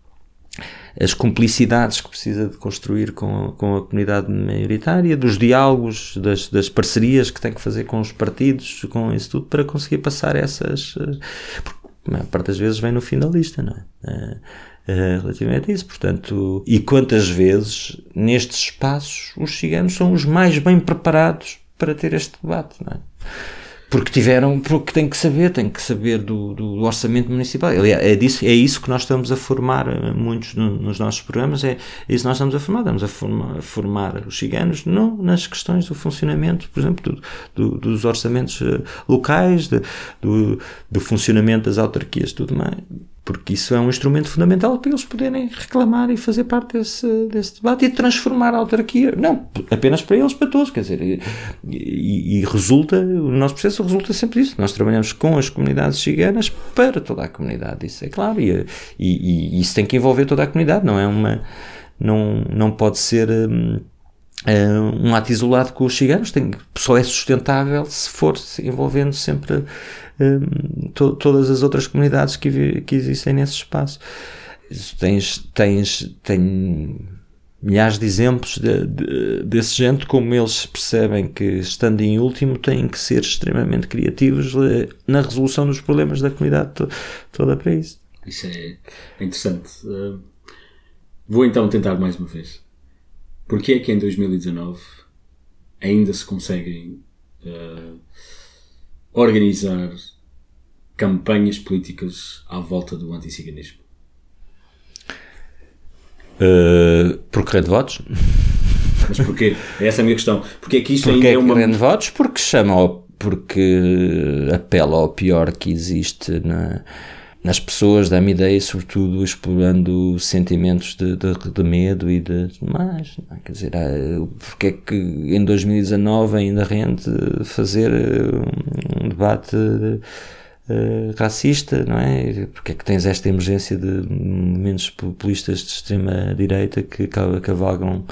as cumplicidades que precisa de construir com a, com a comunidade maioritária, dos diálogos, das, das, parcerias que tem que fazer com os partidos, com isso tudo, para conseguir passar essas. Eh, porque a parte das vezes vem no fim da lista, não é? Eh, eh, relativamente a isso. Portanto, e quantas vezes nestes espaços os ciganos são os mais bem preparados para ter este debate, não é? Porque tiveram, porque têm que saber, têm que saber do, do orçamento municipal. É, disso, é isso que nós estamos a formar eh, muitos no, nos nossos programas, é, é, isso que nós estamos a formar. Estamos a formar, a formar os ciganos não nas questões do funcionamento, por exemplo, do, do, dos orçamentos eh, locais, de, do, do funcionamento das autarquias, tudo mais porque isso é um instrumento fundamental para eles poderem reclamar e fazer parte desse, desse debate e transformar a autarquia, não apenas para eles, para todos, quer dizer, e, e, resulta, o nosso processo resulta sempre isso, nós trabalhamos com as comunidades ciganas para toda a comunidade, isso é claro, e, e, e isso tem que envolver toda a comunidade, não é uma, não, não pode ser... Hum, hum um ato isolado com os ciganos tem, só é sustentável se for envolvendo sempre Hum, to, todas as outras comunidades que, que existem nesse espaço. Tens, tens, tem milhares de exemplos de, de, desse gente, como eles percebem que, estando em último, têm que ser extremamente criativos eh, na resolução dos problemas da comunidade to, toda para isso. Isso é, é interessante. Uh, vou então tentar mais uma vez. Porquê é que em 2019 ainda se conseguem uh, organizar campanhas políticas à volta do anticiganismo? Uh, por correr de votos? Mas porquê? Essa é a minha questão. Porquê é que isto porque ainda é, uma... de votos? Porque chama ao, porque apela ao pior que existe na, nas pessoas, dá-me ideia, sobretudo explorando sentimentos de, de, de, medo e de mais. É? Quer dizer, porque é que em 2019 ainda rende fazer um debate uh, racista, não é? Porque é que tens esta emergência de movimentos populistas de extrema direita que cavalgam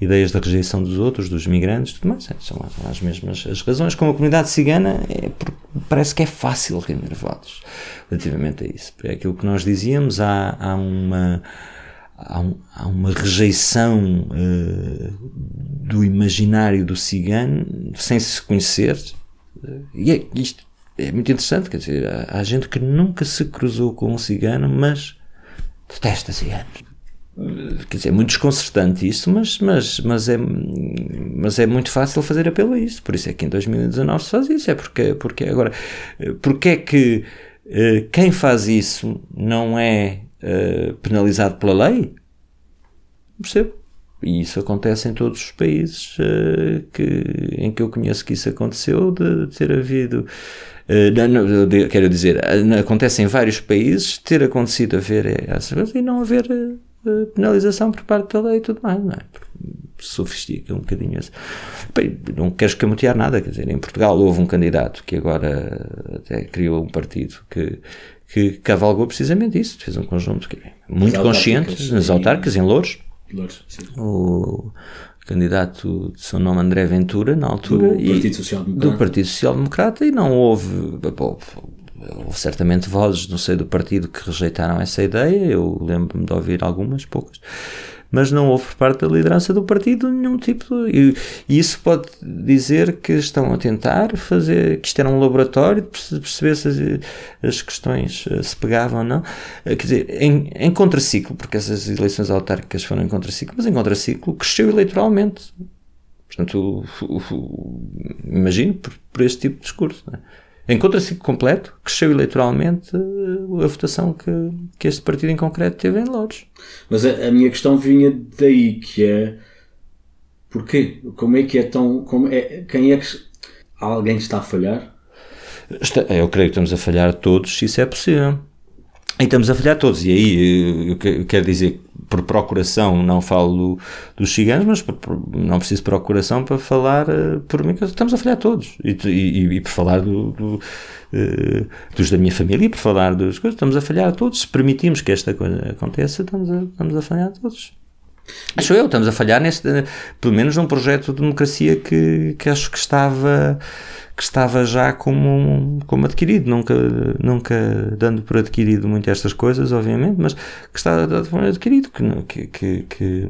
ideias da rejeição dos outros, dos migrantes, tudo mais. São as mesmas as razões. Com a comunidade cigana, é parece que é fácil reunir votos relativamente a isso. É aquilo que nós dizíamos, há, há uma. Há, um, há, uma rejeição uh, do imaginário do cigano sem se conhecer, e é, isto é muito interessante, quer dizer, há, há, gente que nunca se cruzou com um cigano, mas detesta ciganos. Quer dizer, é muito desconcertante isso, mas, mas, mas, é, mas é muito fácil fazer apelo a isso. Por isso é que em 2019 se faz isso. É porque, porque agora, porque é que uh, quem faz isso não é uh, penalizado pela lei? Percebo. E isso acontece em todos os países uh, que, em que eu conheço que isso aconteceu, de, de ter havido. Uh, não, de, quero dizer, acontece em vários países ter acontecido haver essas coisas e não haver uh, penalização por parte da lei e tudo mais, não é? Sofistica um bocadinho isso. Bem, não quero escamotear nada, quer dizer, em Portugal houve um candidato que agora até criou um partido que, que cavalgou precisamente isso, fez um conjunto que, muito consciente nas autárquicas, em Louros, o candidato de seu nome André Ventura, na altura, do Partido Social Democrata, do Partido Social Democrata e não houve, bom, houve certamente vozes, não sei, do partido que rejeitaram essa ideia, eu lembro-me de ouvir algumas, poucas, mas não houve por parte da liderança do partido nenhum tipo de, e, isso pode dizer que estão a tentar fazer, que isto era um laboratório de perceber se as, as questões eh, se pegavam ou não, eh, quer dizer, em, em contraciclo, porque essas eleições autárquicas foram em contraciclo, mas em contraciclo cresceu eleitoralmente. Portanto, imagino por, por este tipo de discurso. Não é? Encontra-se completo, cresceu eleitoralmente eh, a votação que, que este partido em concreto teve em Louros. Mas a, a, minha questão vinha daí, que é porquê? Como é que é tão. Como é, quem é que. Alguém está a falhar? Está, eu creio que estamos a falhar todos, se isso é possível. E estamos a falhar todos. E aí, eu quero dizer, por procuração, não falo dos ciganos, mas por, por, não preciso de procuração para falar uh, por mim, que estamos a falhar todos. E, e, e por falar do, do uh, dos da minha família, e por falar das coisas, estamos a falhar todos. Se permitimos que esta coisa aconteça, estamos a, estamos a falhar todos. Acho eu, estamos a falhar neste, pelo menos num projeto de democracia que, que acho que estava que estava já como, como adquirido, nunca, nunca dando por adquirido muito estas coisas, obviamente, mas que está adquirido, que, que, que,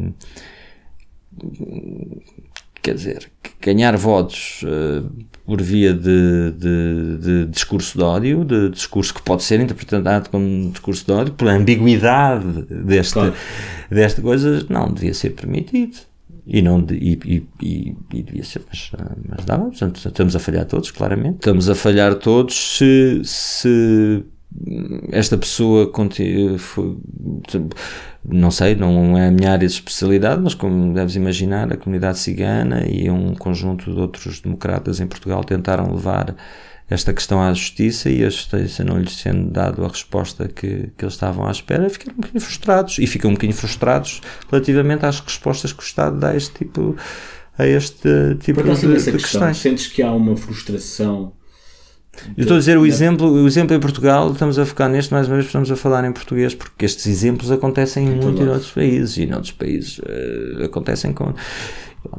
quer dizer, ganhar votos uh, por via de, de, de, discurso de ódio, de discurso que pode ser interpretado como discurso de ódio, pela ambiguidade desta, claro. desta coisa, não devia ser permitido. E, não, e, e, e, e devia ser, mas, mas dava. Portanto, estamos a falhar todos, claramente. Estamos a falhar todos se, se esta pessoa foi, não sei, não é a minha área de especialidade, mas como deves imaginar, a comunidade cigana e um conjunto de outros democratas em Portugal tentaram levar esta questão à justiça e a justiça não lhes sendo dado a resposta que, que eles estavam à espera, ficaram um bocadinho frustrados e ficam um bocadinho frustrados relativamente às respostas que o Estado dá a este tipo, a este tipo de, de questões. Sentes que há uma frustração? Eu estou a dizer o exemplo, o exemplo em Portugal, estamos a focar neste, mais uma vez estamos a falar em português, porque estes exemplos acontecem em muito em outros países, e em outros países uh, acontecem com.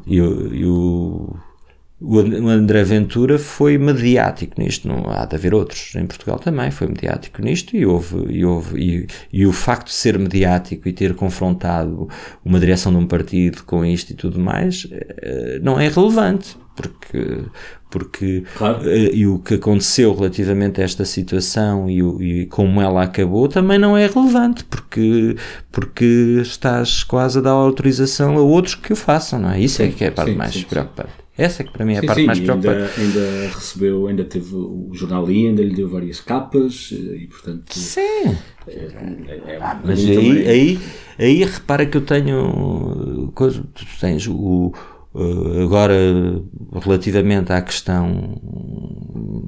E, o o André Ventura foi mediático nisto, não há de haver outros. Em Portugal também foi mediático nisto e houve, e, houve e, e, o facto de ser mediático e ter confrontado uma direção de um partido com isto e tudo mais eh, não é relevante, porque, porque claro. Eh, e o que aconteceu relativamente a esta situação e, e, como ela acabou também não é relevante, porque, porque estás quase a dar autorização a outros que o façam, não é? Isso é sim, é que é a parte sim, mais sim, preocupante. Essa é que para mim é a parte mais preocupante. Ainda, ainda, recebeu, ainda teve o jornal I, ainda lhe deu várias capas eh, e portanto. Sim! É, é, é ah, mas aí, aí, aí repara que eu tenho. Coisa, tu tens o. Uh, agora, relativamente à questão,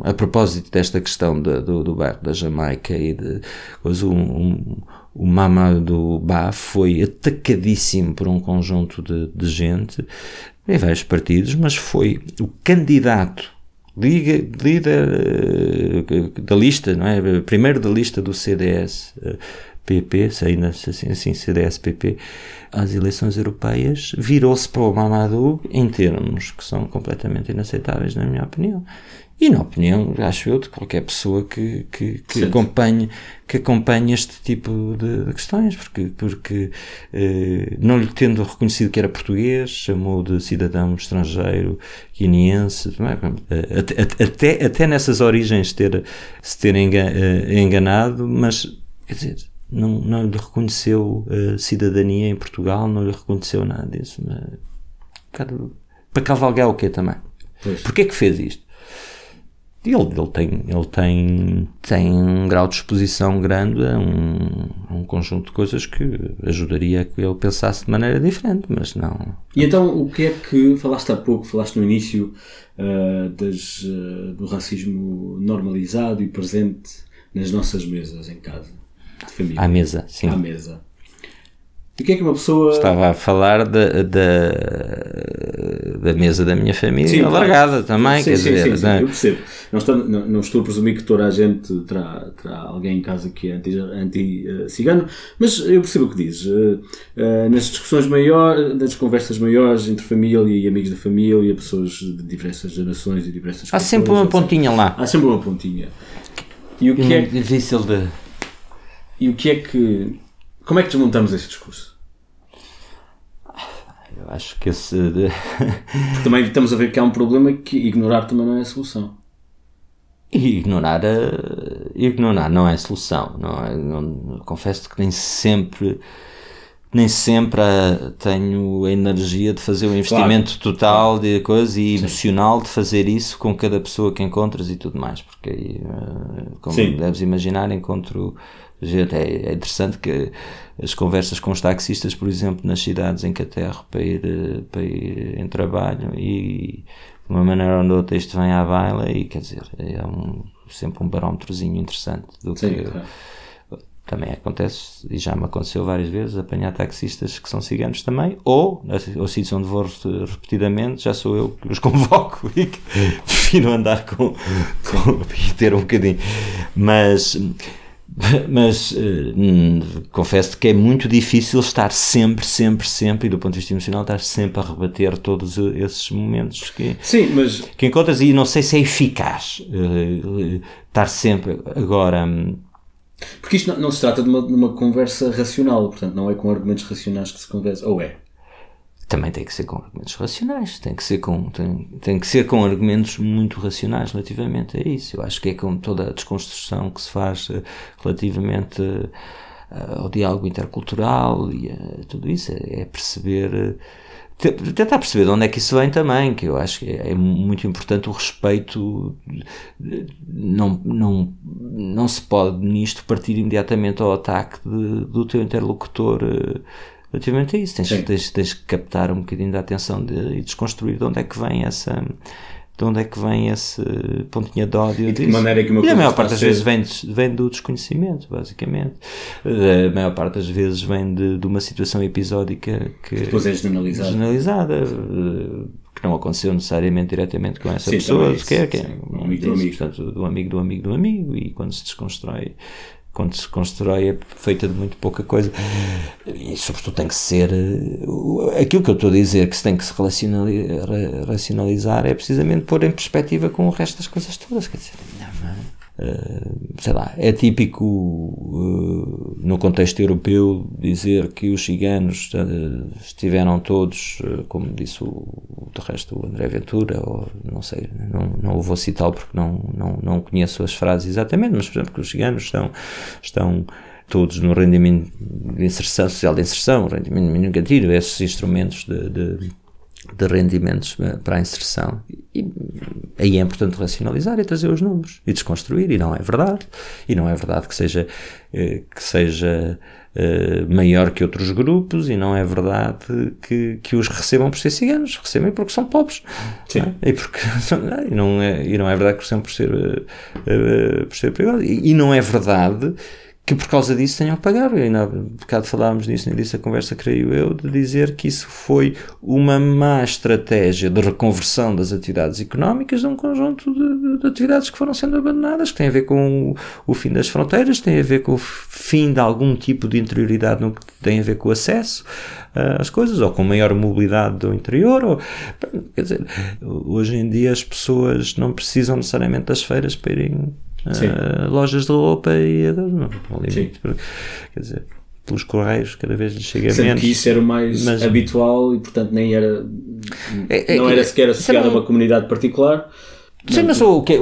a propósito desta questão de, do, do bairro da Jamaica e de coisa, um, um, o Mamadou Ba foi atacadíssimo por um conjunto de, de gente em vários partidos, mas foi o candidato líder uh, da lista, não é? Primeiro da lista do CDS PP, se ainda assim CDS PP, às eleições europeias, virou-se para o Mamadou em termos que são completamente inaceitáveis, na minha opinião e na opinião, acho eu, de qualquer pessoa que, que, que acompanhe, que acompanhe este tipo de, de questões, porque, porque eh, não lhe tendo reconhecido que era português, chamou de cidadão estrangeiro, guineense, é? até, até, até nessas origens ter, se ter eh, enganado, mas, quer dizer, não, não lhe reconheceu uh, cidadania em Portugal, não lhe reconheceu nada disso. Mas, cara, para cavalgar o quê também? Pois. Porquê que fez isto? ele, ele, tem, ele tem, tem um grau de exposição grande a um, a um conjunto de coisas que ajudaria a que ele pensasse de maneira diferente, mas não. E então, o que é que falaste há pouco, falaste no início uh, das, uh, do racismo normalizado e presente nas nossas mesas em casa, de família? À mesa, sim. À mesa. O que é que uma pessoa. Estava a falar da, da, da mesa da minha família sim, alargada claro. também, sim, quer sim, dizer. Sim, sim, eu percebo. Não estou, não, não, estou a presumir que toda a gente terá, terá alguém em casa que é anti-cigano, anti, mas eu percebo o que dizes. Uh, uh, nas discussões maiores, nas conversas maiores entre família e amigos da família, pessoas de diversas gerações e diversas Há sempre uma pontinha lá. Há sempre uma pontinha. E o que é difícil de. E o que é que. Como é que desmontamos esse discurso? Eu acho que esse. <laughs> Porque também estamos a ver que há um problema que ignorar também não é a solução. E ignorar, a... ignorar não é a solução. Não é, não, confesso que nem sempre nem sempre tenho a energia de fazer o um investimento claro. total de coisa e Sim. emocional de fazer isso com cada pessoa que encontras e tudo mais, porque aí, eh, como Sim. deves imaginar, encontro gente. É, é, interessante que as conversas com os taxistas, por exemplo, nas cidades em que aterro para ir, eh, para ir em trabalho e de uma maneira ou de outra isto vem à baila e quer dizer, é um, sempre um barómetrozinho interessante do Sim, que. Claro também acontece, e já me aconteceu várias vezes, apanhar taxistas que são ciganos também, ou, ou sítios onde vou repetidamente, já sou eu que os <laughs> convoco e que prefiro andar com, com e ter um bocadinho. Mas, <laughs> mas hum, confesso que é muito difícil estar sempre, sempre, sempre, e do ponto de vista emocional, estar sempre a rebater todos esses momentos que, Sim, mas... que encontras, e não sei se é eficaz uh, estar sempre. Agora hum, porque isto não, não se trata de uma, de uma, conversa racional, portanto, não é com argumentos racionais que se conversa, ou é? Também tem que ser com argumentos racionais, tem que ser com, tem, tem que ser com argumentos muito racionais relativamente a isso. Eu acho que é com toda a desconstrução que se faz eh, relativamente uh, ao diálogo intercultural e a tudo isso, é, é perceber. Tentar perceber de onde é que isso vem também, que eu acho que é, muito importante o respeito. Não, não, não se pode nisto partir imediatamente ao ataque de, do teu interlocutor eh, relativamente a isso. Tens, tens, tens, que captar um bocadinho da atenção de, e desconstruir de onde é que vem essa de onde é que vem esse pontinha de ódio e de que maneira é que uma e a maior parte das vezes vem, vem do desconhecimento basicamente a maior parte das vezes vem de, de uma situação episódica que depois é generalizada, generalizada eh, que não aconteceu necessariamente diretamente com essa sim, pessoa sequer, que é um amigo do amigo. Portanto, do amigo do amigo do amigo e quando se desconstrói quando se constrói é feita de muito pouca coisa. E sobretudo tem que ser eh, aquilo que eu estou a dizer que se tem que se racionalizar é precisamente pôr em perspectiva com o resto das coisas todas. Quer dizer, não, sei lá, é típico uh, no contexto europeu dizer que os ciganos uh, estiveram todos, como disse o, de resto o André Ventura, ou não sei, não, não o vou citá-lo porque não, não, não conheço as frases exatamente, mas por exemplo que os ciganos estão, estão todos no rendimento de inserção, social de inserção, rendimento garantido, esses instrumentos de, de de rendimentos eh, para a inserção. E aí é importante racionalizar e trazer os números e desconstruir, e não é verdade. E não é verdade que seja, eh, que seja eh, maior que outros grupos, e não é verdade que, que os recebam por ser ciganos, recebem porque são pobres. Sim. É? E, porque, <laughs> e, não é, e não é verdade que recebam por ser, por ser perigosos. E, e não é verdade que por causa disso tenham que pagar. E ainda há bocado falámos nisso, nem disse a conversa, creio eu, de dizer que isso foi uma má estratégia de reconversão das atividades económicas de um conjunto de, de atividades que foram sendo abandonadas, que tem a ver com o, o, fim das fronteiras, tem a ver com o fim de algum tipo de interioridade no que tem a ver com o acesso uh, às coisas, ou com maior mobilidade do interior. Ou, quer dizer, hoje em dia as pessoas não precisam necessariamente das feiras para irem uh, lojas de roupa e não, não limite. Quer dizer, pelos correios cada vez lhe chega Sendo menos. que isso era o mais mas, habitual e portanto nem era é, é, não era sequer associado a uma comunidade particular. Sim, mas, o que,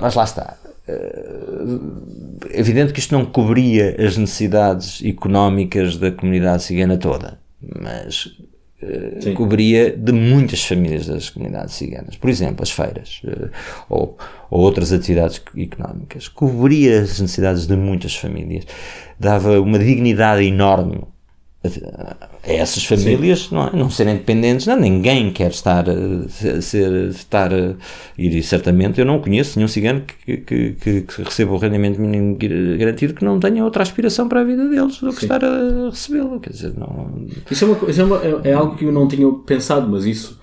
mas lá está. É evidente que isto não cobria as necessidades económicas da comunidade cigana toda, mas uh, cobria de muitas famílias das comunidades ciganas. Por exemplo, as feiras uh, ou, ou, outras atividades económicas. Cobria as necessidades de muitas famílias. Dava uma dignidade enorme a essas famílias não, é? não serem dependentes, não, ninguém quer estar, ser, estar e certamente eu não conheço nenhum cigano que, que, que, que, receba o rendimento mínimo garantido que não tenha outra aspiração para a vida deles do que Sim. estar a recebê-lo, quer dizer, não... Isso, é, uma, isso é, uma, é, é, algo que eu não tinha pensado, mas isso...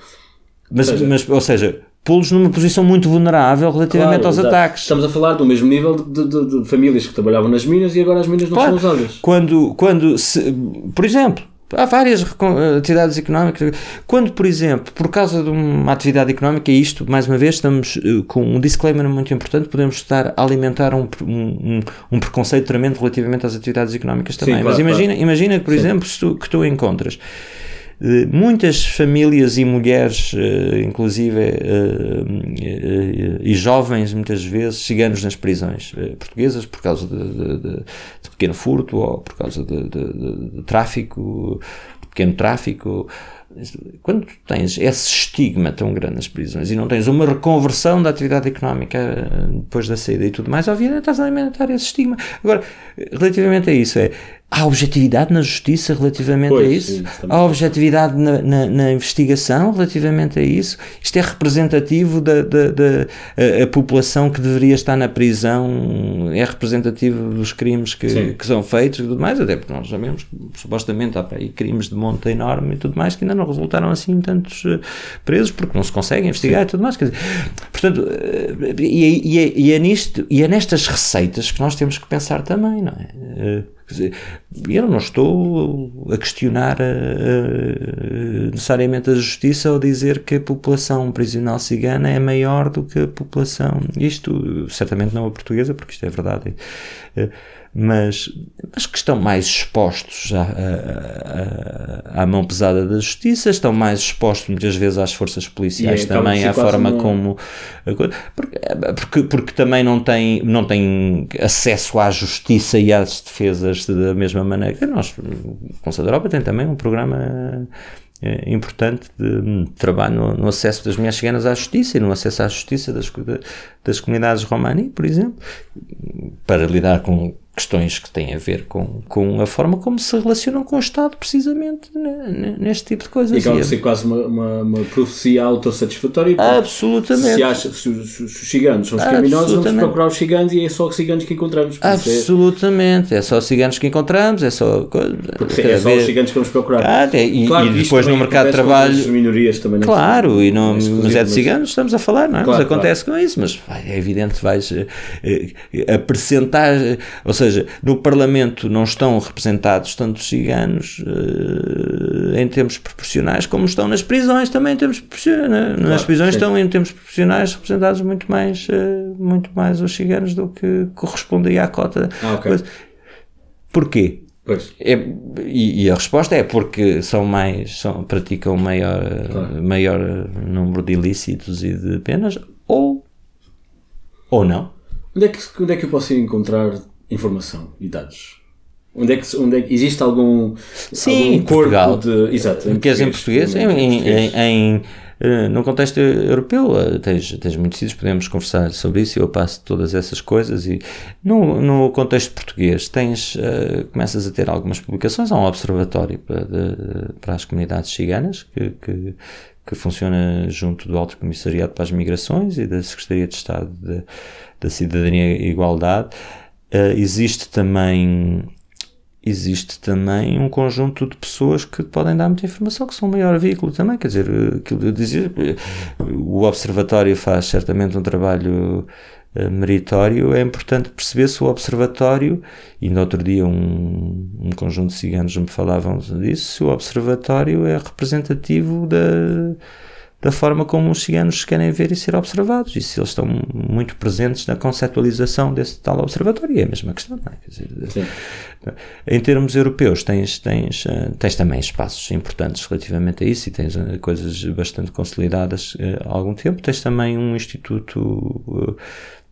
Mas, seja, mas, ou seja pô-los numa posição muito vulnerável relativamente claro, aos exato. ataques. Estamos a falar do mesmo nível de, de, de, famílias que trabalhavam nas minas e agora as minas não claro. são usadas. Quando, quando se, por exemplo, Há várias atividades económicas. Quando, por exemplo, por causa de uma atividade económica, e isto, mais uma vez, estamos uh, com um disclaimer muito importante, podemos estar a alimentar um, um, um preconceito tremendo relativamente às atividades económicas também. Sim, claro, Mas imagina, claro. imagina que, por Sim. exemplo, tu, que tu encontras muitas famílias e mulheres, uh, inclusive, e jovens, muitas vezes, ciganos nas prisões portuguesas por causa de, de, de, de pequeno furto ou por causa de, tráfico, de pequeno tráfico. Quando tens esse estigma tão grande nas prisões e não tens uma reconversão da atividade económica eh, depois da saída e tudo mais, obviamente estás a alimentar esse estigma. Agora, relativamente a isso, é Há objetividade na justiça relativamente pois, a isso? Sim, Há objetividade na, na, na, investigação relativamente a isso? Isto é representativo da, da, da a, a, população que deveria estar na prisão? É representativo dos crimes que, que são feitos e tudo mais? Até porque nós sabemos que supostamente há aí crimes de monta enorme e tudo mais que ainda não resultaram assim tantos uh, presos porque não se consegue investigar sim. e tudo mais. Dizer, portanto, uh, e, e, é, e, é nisto, e é nestas receitas que nós temos que pensar também, não é? Uh, dizer, eu não estou a questionar necessariamente a justiça ao dizer que a população prisional cigana é maior do que a população. Isto, certamente não a portuguesa, porque isto é verdade. Uh, mas, mas que estão mais expostos à, à, à, mão pesada da justiça, estão mais expostos muitas vezes às forças policiais também, à forma como. Porque, porque, porque, também não têm, não têm acesso à justiça e às defesas da mesma maneira que nós. O Conselho da Europa tem também um programa é importante de, trabalho no, no, acesso das mulheres ciganas à justiça e no acesso à justiça das, das comunidades romani, por exemplo, para lidar com questões que têm a ver com, com a forma como se relacionam com o Estado, precisamente neste tipo de coisas. E acaba de ser quase uma, uma, uma profecia autossatisfatória. Absolutamente. Se, acha, se, os, se os ciganos são os criminosos, vamos procurar os ciganos e é só os ciganos que encontramos. É- Absolutamente. É... é... só os ciganos que encontramos, é só. Porque é só os ciganos que vamos procurar. Ah, é, e, claro, e depois no mercado de trabalho. minorias também claro, e não, mas é de ciganos, estamos a falar, não é? Claro, mas acontece claro. com isso, mas é evidente vais. Eh, eh, a percentagem. Ou seja, seja, no Parlamento não estão representados tantos ciganos uh, em termos proporcionais como estão nas prisões também em termos proporcionais. Né? Claro, nas prisões sim. estão em termos proporcionais representados muito mais, uh, muito mais os ciganos do que correspondia à cota. Ah, okay. Porquê? É, e, e, a resposta é porque são mais, são, praticam maior, claro. maior número de ilícitos e de penas, ou, ou não. Onde é, que, onde é que eu posso ir encontrar informação e dados? Onde é que, onde é que existe algum, Sim, algum corpo de. Exato, em português, em português, em, em, em, em eh, no contexto europeu, eh, tens, tens muitos sítios, podemos conversar sobre isso eu passo todas essas coisas. E no, no contexto português, tens, uh, começas a ter algumas publicações. Há um observatório para, de, para as comunidades ciganas que, que, que, funciona junto do Alto Comissariado para as Migrações e da Secretaria de Estado da Cidadania e Igualdade. Uh, existe também existe também um conjunto de pessoas que podem dar muita informação, que são o maior veículo também, quer dizer, aquilo eu dizia, o Observatório faz certamente um trabalho meritório, é importante perceber se o Observatório, e no outro dia um, um conjunto de ciganos me falavam disso, se o Observatório é representativo da da forma como os ciganos querem ver e ser observados e se eles estão muito presentes na conceptualização desse tal observatório. É a mesma questão, não é? Dizer, em termos europeus, tens, tens, eh, tens também espaços importantes relativamente a isso e tens eh, coisas bastante consolidadas eh, há algum tempo. Tens também um Instituto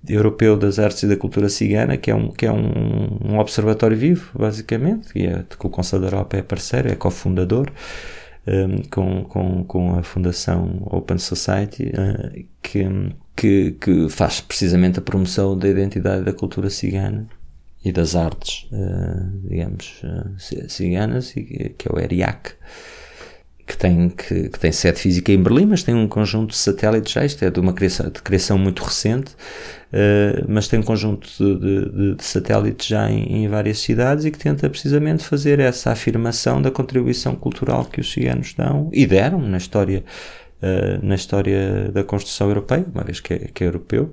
Europeu das Artes e da Cultura Cigana, que é um, que é um, um observatório vivo, basicamente, e é, que o Conselho da Europa é parceiro, é cofundador. Um, com, com, com a Fundação Open Society, uh, que, que, que faz precisamente a promoção da identidade da cultura cigana e das artes, uh, digamos, uh, ciganas, que é o ERIAC que tem, que, que, tem sede física em Berlim, mas tem um conjunto de satélites já, isto é de uma criação, de criação muito recente, uh, mas tem um conjunto de, de, de satélites já em, em, várias cidades e que tenta precisamente fazer essa afirmação da contribuição cultural que os ciganos dão e deram na história Uh, na história da construção europeia, uma vez que é, que é europeu,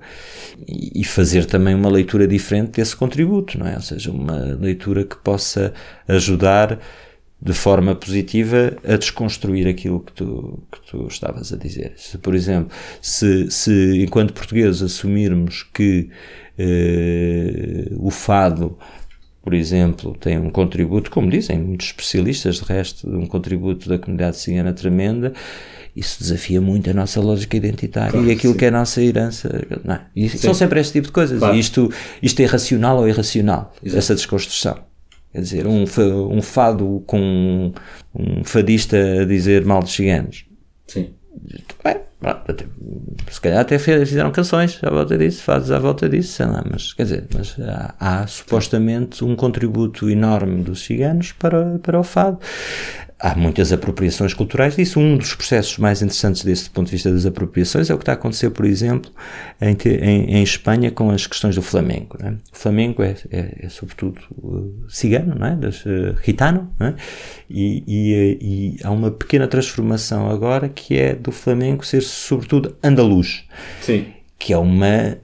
e, e, fazer também uma leitura diferente desse contributo, não é? Ou seja, uma leitura que possa ajudar de forma positiva a desconstruir aquilo que tu, que tu estavas a dizer. Se, por exemplo, se, se enquanto portugueses assumirmos que eh, o fado, por exemplo, tem um contributo, como dizem muitos especialistas, de resto, um contributo da comunidade cigana tremenda, isso desafia muito a nossa lógica identitária claro, e aquilo sim. que é a nossa herança. Não é? São sempre este tipo de coisas. Claro. E isto, isto é racional ou irracional, Exato. essa desconstrução. Quer dizer, um, um fado com um fadista a dizer mal dos ciganos. Sim. Bem, pronto, se calhar até fizeram canções à volta disso, fados à volta disso, sei lá, mas quer dizer, mas há, há supostamente um contributo enorme dos ciganos para, para o fado há muitas apropriações culturais disso. Um dos processos mais interessantes desse ponto de vista das apropriações é o que está a acontecer, por exemplo, em, em, em Espanha com as questões do flamenco. É? O flamenco é, é, é, sobretudo uh, cigano, não é? Das, uh, gitano, é? e, e, e, há uma pequena transformação agora que é do flamenco ser sobretudo andaluz. Sim. Que é uma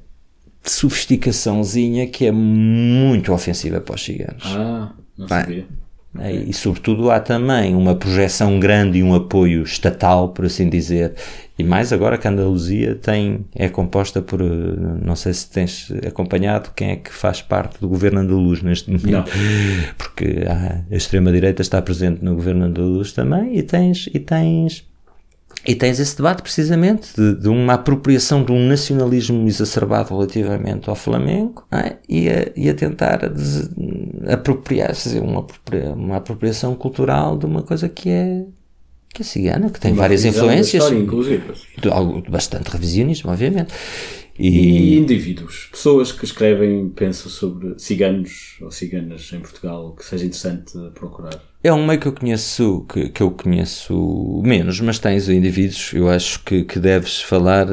sofisticaçãozinha que é muito ofensiva para os ciganos. Ah, não sabia. Né? E, sobretudo, há também uma projeção grande e um apoio estatal, por assim dizer. E mais agora que a Andaluzia tem, é composta por, não sei se tens acompanhado quem é que faz parte do governo andaluz neste momento. Não. Porque a extrema-direita está presente no governo andaluz também e tens, e tens e tens esse debate precisamente de, de, uma apropriação de um nacionalismo exacerbado relativamente ao Flamengo é? e, a, e, a, tentar des, apropriar, fazer uma, uma apropriação cultural de uma coisa que é que é cigana, que tem uma várias influências. História, inclusive. Bastante revisionismo, obviamente. E, e, indivíduos, pessoas que escrevem, pensam sobre ciganos ou ciganas em Portugal, que seja interessante procurar. É um meio que eu conheço, que, que eu conheço menos, mas tens indivíduos, eu acho que, que deves falar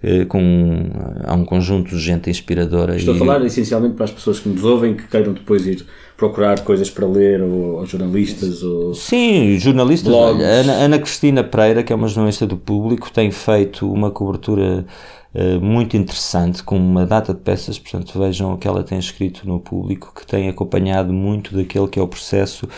eh, com há um conjunto de gente inspiradora. Estou e... a falar essencialmente para as pessoas que nos ouvem que queiram depois ir procurar coisas para ler ou, ou jornalistas ou sim jornalistas olha, Ana, Ana Cristina Pereira que é uma jornalista do público tem feito uma cobertura eh, muito interessante, com uma data de peças, portanto vejam o que ela tem escrito no público, que tem acompanhado muito daquele que é o processo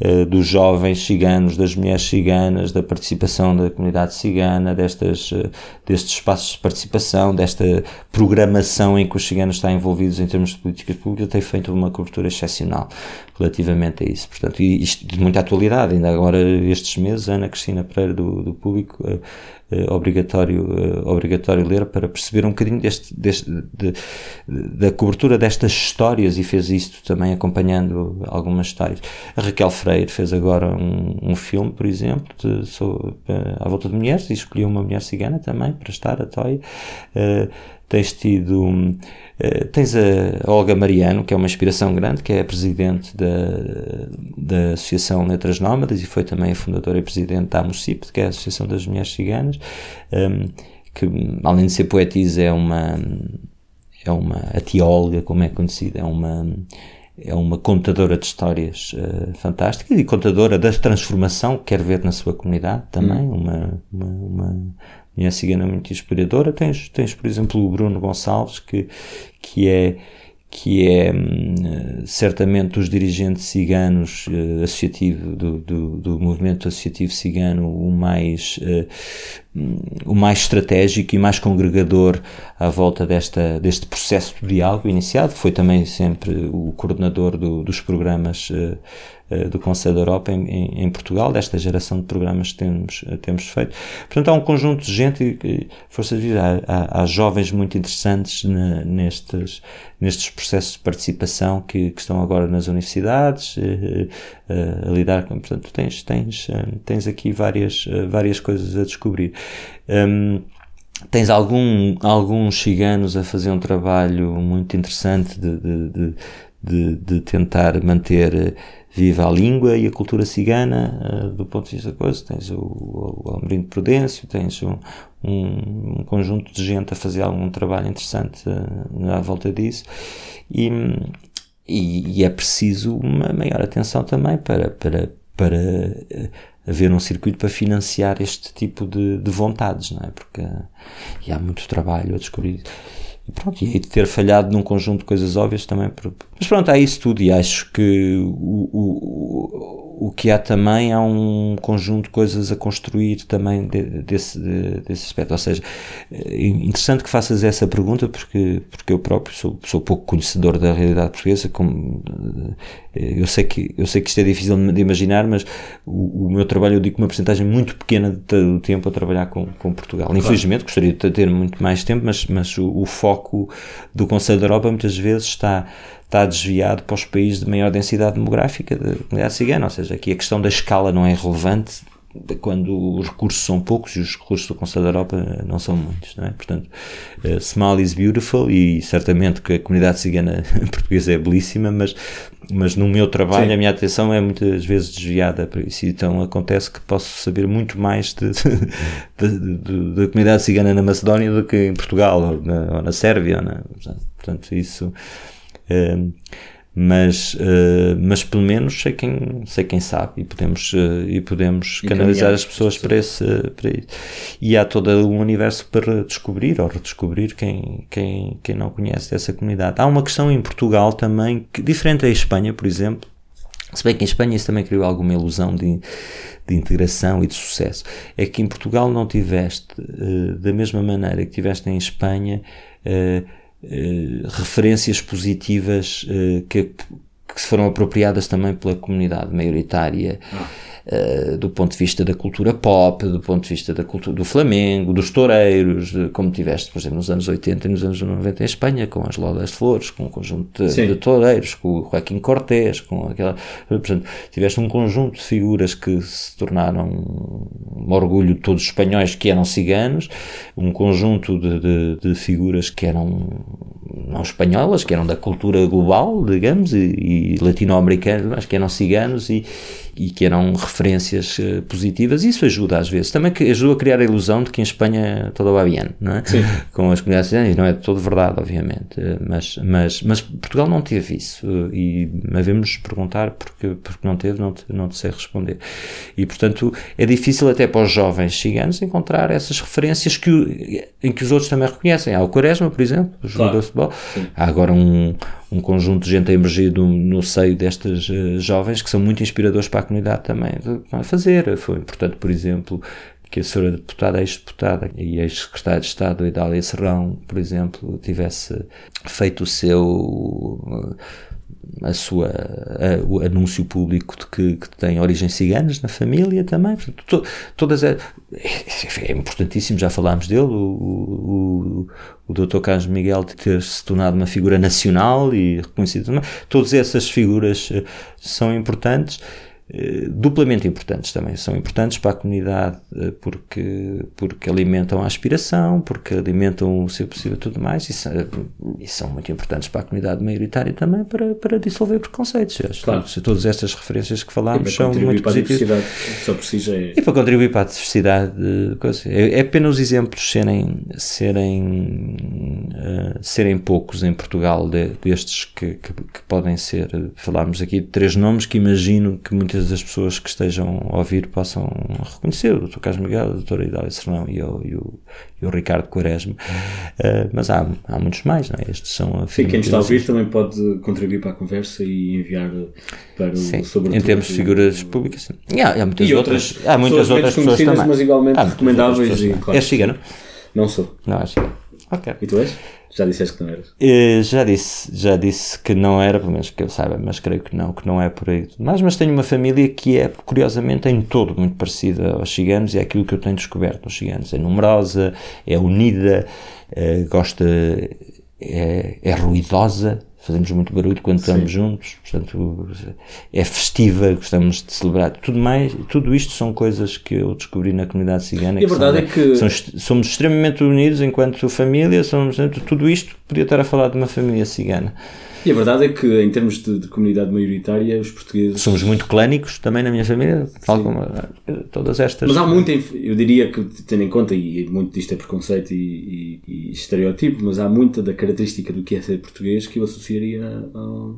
uh, dos jovens ciganos, das mulheres ciganas, da participação da comunidade cigana, destas, uh, destes espaços de participação, desta programação em que os ciganos estão envolvidos em termos de políticas públicas, tem feito uma cobertura excepcional relativamente a isso. Portanto, isto de muita atualidade, ainda agora estes meses, Ana Cristina Pereira do, do Público uh, obrigatório, uh, obrigatório ler para perceber um bocadinho deste, deste de, da cobertura destas histórias e fez isto também acompanhando algumas histórias. A Raquel Freire fez agora um, um filme, por exemplo, de, sobre, à volta de mulheres e escolheu uma mulher cigana também para estar a Toy. Tens tido tens a Olga Mariano, que é uma inspiração grande, que é a presidente da, da Associação Letras Nómadas e foi também a fundadora e presidente da AMUCIP, que é a Associação das Mulheres Ciganas, um, que além de ser poetisa é uma, é uma, a tia Olga, como é conhecida, é uma, é uma contadora de histórias uh, fantásticas e contadora da transformação que quer ver na sua comunidade também, hum. uma, uma, uma mulher cigana muito inspiradora. Tens, tens, por exemplo, o Bruno Gonçalves, que, que é que é hum, certamente dos dirigentes ciganos uh, associativo do, do, do, movimento associativo cigano o mais uh, o mais estratégico e mais congregador à volta desta, deste processo de diálogo iniciado foi também sempre o coordenador do, dos programas uh, do Conselho da Europa em, em, em, Portugal, desta geração de programas que temos, temos feito. Portanto, há um conjunto de gente, força de vida, há, há, há jovens muito interessantes na, nestes, nestes processos de participação que, que estão agora nas universidades uh, uh, a lidar com. Portanto, tens, tens, tens aqui várias, várias coisas a descobrir. Um, tens algum, alguns ciganos a fazer um trabalho muito interessante de, de, de, de, de tentar manter viva a língua e a cultura cigana uh, do ponto de vista da coisa. Tens o, o Almerino de Prudêncio, tens um, um, um, conjunto de gente a fazer algum trabalho interessante uh, à volta disso e, e, e, é preciso uma maior atenção também para, para, para uh, haver um circuito para financiar este tipo de, de vontades, não é? Porque há muito trabalho a descobrir. E pronto, e ter falhado num conjunto de coisas óbvias também. Mas pronto, há isso tudo e acho que o, o, o que há também há um conjunto de coisas a construir também de, desse, de, desse aspecto. Ou seja, é interessante que faças essa pergunta porque, porque eu próprio sou, sou pouco conhecedor da realidade portuguesa. Como, eu, sei que, eu sei que isto é difícil de imaginar, mas o, o meu trabalho, eu digo uma porcentagem muito pequena do tempo a trabalhar com, com Portugal. Claro. Infelizmente, gostaria de ter muito mais tempo, mas, mas o, o foco do Conselho da Europa muitas vezes está está desviado para os países de maior densidade demográfica de comunidade cigana, ou seja, aqui a questão da escala não é relevante quando os recursos são poucos e os recursos do Conselho da Europa não são muitos, não é? Portanto, uh, small is beautiful e certamente que a comunidade cigana <laughs> portuguesa é belíssima, mas, mas no meu trabalho Sim. a minha atenção é muitas vezes desviada para isso, então acontece que posso saber muito mais <laughs> da comunidade cigana na Macedónia do que em Portugal ou na, ou na Sérvia, ou na, portanto, isso mas, uh, mas pelo menos sei quem, sei quem sabe e podemos, uh, e podemos e canalizar as pessoas para, esse, para isso. E há todo um universo para descobrir ou redescobrir quem, quem, quem não conhece essa comunidade. Há uma questão em Portugal também, que, diferente da Espanha, por exemplo, se bem que em Espanha isso também criou alguma ilusão de, de integração e de sucesso. É que em Portugal não tiveste, uh, da mesma maneira que tiveste em Espanha, eh, referências positivas uh, que, que foram apropriadas também pela comunidade maioritária. Ah uh, do ponto de vista da cultura pop, do ponto de vista da cultura do Flamengo, dos toureiros, de, como tiveste, por exemplo, nos anos 80 e nos anos 90 em Espanha, com as Lodas de Flores, com um conjunto de, de toureiros, com o Joaquim Cortés, com aquela. Portanto, tiveste um conjunto de figuras que se tornaram um orgulho de todos os espanhóis que eram ciganos, um conjunto de, de, de figuras que eram não espanholas, que eram da cultura global, digamos, e, e latino-americanas, mas que eram ciganos e, e que eram referências uh, positivas. Isso ajuda às vezes. Também que ajuda a criar a ilusão de que em Espanha todo va bien, não é? Sim. <laughs> Com as comunidades ciganas, não é todo verdade, obviamente. Uh, mas, mas, mas Portugal não teve isso uh, e devemos perguntar porque, porque não teve, não te, não te sei responder. E portanto é difícil até para os jovens ciganos encontrar essas referências que, em que os outros também reconhecem. Há o Quaresma, por exemplo, o jogador claro. de futebol. Sim. Há agora um, um conjunto de gente a emergir no, no seio destas uh, jovens que são muito inspiradores para a comunidade também a fazer. Foi importante, por exemplo, que a senhora deputada, ex-deputada e ex-secretária de Estado, Idália Serrão, por exemplo, tivesse feito o seu a sua a, o anúncio público de que, que, tem origens ciganas na família também Portanto, to, todas é, é, importantíssimo já falámos dele o, o, o Dr. Carlos Miguel ter se tornado uma figura nacional e reconhecido também todas essas figuras eh, são importantes duplamente importantes também. São importantes para a comunidade eh, porque, porque alimentam a aspiração, porque alimentam o seu possível tudo mais, e são, e são muito importantes para a comunidade maioritária também para, para dissolver preconceitos. Claro. Todas estas referências que falámos são muito positivas. Só já é... E para contribuir para a diversidade. É, é pena os exemplos serem, serem, uh, serem poucos em Portugal de, destes que, que, que podem ser. Falámos aqui de três nomes que imagino que muitas muitas das pessoas que estejam a ouvir possam reconhecer o Dr. Carlos Miguel, a Doutora Idália Serrão e o, e o, e o Ricardo Quaresma, uh, mas há, há muitos mais, não é? Estes são Sim, quem está a ouvir também pode contribuir para a conversa e enviar para o sim, sobre em termos de figuras públicas. Sim. E há, há muitas outras, há muitas outras pessoas também. mas igualmente recomendáveis. E, claro, é cigano? Não sou. Não, é cigano. Ok. E tu és? Já disseste que não eras? Eh, já disse, já disse que não era, pelo menos que eu saiba, mas creio que não, que não é por aí. Mas, mas tenho uma família que é, curiosamente, em todo muito parecida aos ciganos e é aquilo que eu tenho descoberto nos ciganos. É numerosa, é unida, eh, gosta, é, é ruidosa, fazemos muito barulho quando estamos juntos, portanto é festiva, gostamos de celebrar. Tudo mais, tudo isto são coisas que eu descobri na comunidade cigana. E a verdade são, é que- são somos extremamente unidos enquanto família, somos, tudo isto podia estar a falar de uma família cigana. E a verdade é que, em termos de, de comunidade maioritária, os portugueses. Somos muito clânicos também na minha família, como eh, todas estas. Mas há muito, em- eu diria que, tendo em conta, e muito disto é preconceito e, e- e estereotipo, mas há muita da característica do que é ser português que eu associaria ao-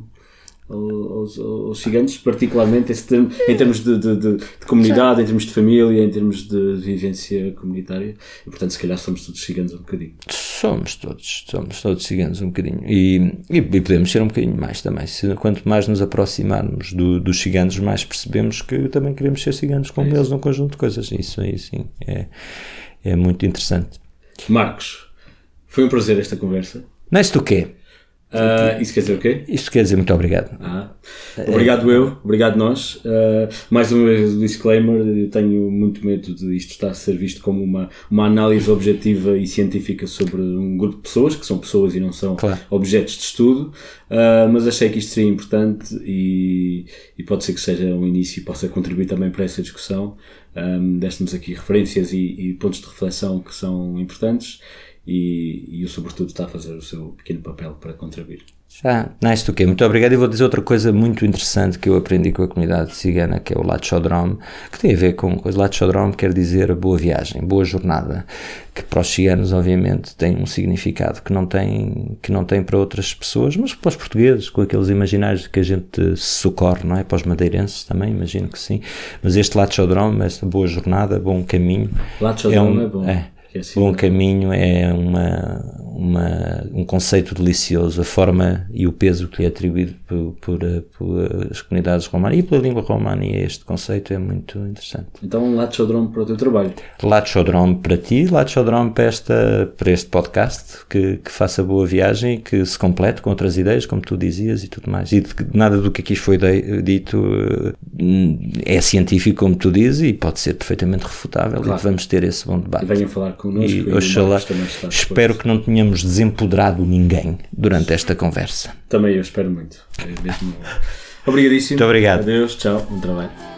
aos, aos ciganos, particularmente termo, em termos de, de- de- de comunidade, em termos de família, em termos de vivência comunitária. E, portanto, se calhar somos todos ciganos um bocadinho. Somos todos, somos todos ciganos um bocadinho. E, e, e podemos ser um bocadinho mais também. Se, quanto mais nos aproximarmos do- dos ciganos, mais percebemos que também queremos ser ciganos como eles num conjunto de coisas. Isso aí sim é, é muito interessante. Marcos, foi um prazer esta conversa. Nice do quê? Ah, isso quer dizer o quê? Isto quer dizer muito obrigado. Ah, obrigado eu, obrigado nós. Uh, mais uma vez o disclaimer, eu tenho muito medo de isto estar a ser visto como uma, uma análise objetiva e científica sobre um grupo de pessoas, que são pessoas e não são Claro. objetos de estudo, Uh, mas achei que isto seria importante e, e pode ser que seja um início e possa contribuir também para essa discussão. Um, Deste-nos aqui referências e, e pontos de reflexão que são importantes e, e o sobretudo está a fazer o seu pequeno papel para contribuir. Ah, nice do quê? Muito obrigado. E vou dizer outra coisa muito interessante que eu aprendi com a comunidade cigana, que é o Lachodrom, que tem a ver com. Lachodrom quer dizer boa viagem, boa jornada, que para os ciganos, obviamente, tem um significado que não tem, que não tem para outras pessoas, mas para os portugueses, com aqueles imaginários que a gente socorre, não é? Para os madeirenses também, imagino que sim. Mas este Lachodrom, esta boa jornada, bom caminho. Lachodrom é bom. que é assim, Bom caminho é uma, uma, um conceito delicioso, a forma e o peso que lhe é atribuído por, por, eh, por as comunidades romanas e pela língua romana, e este conceito é muito interessante. Então, um Lachodrom para o teu trabalho. Lachodrom para ti, Lachodrom para, esta, para este podcast, que, que faça boa viagem e que se complete com outras ideias, como tu dizias e tudo mais. E de que nada do que aqui foi de- dito eh, é científico, como tu dizes, e pode ser perfeitamente refutável Claro. e vamos ter esse bom debate. E venham falar connosco. E oxalá, espero que não tenhamos desempoderado ninguém durante esta conversa. Também eu espero muito. É mesmo... <laughs> Obrigadíssimo. Muito obrigado. Adeus, tchau, bom trabalho.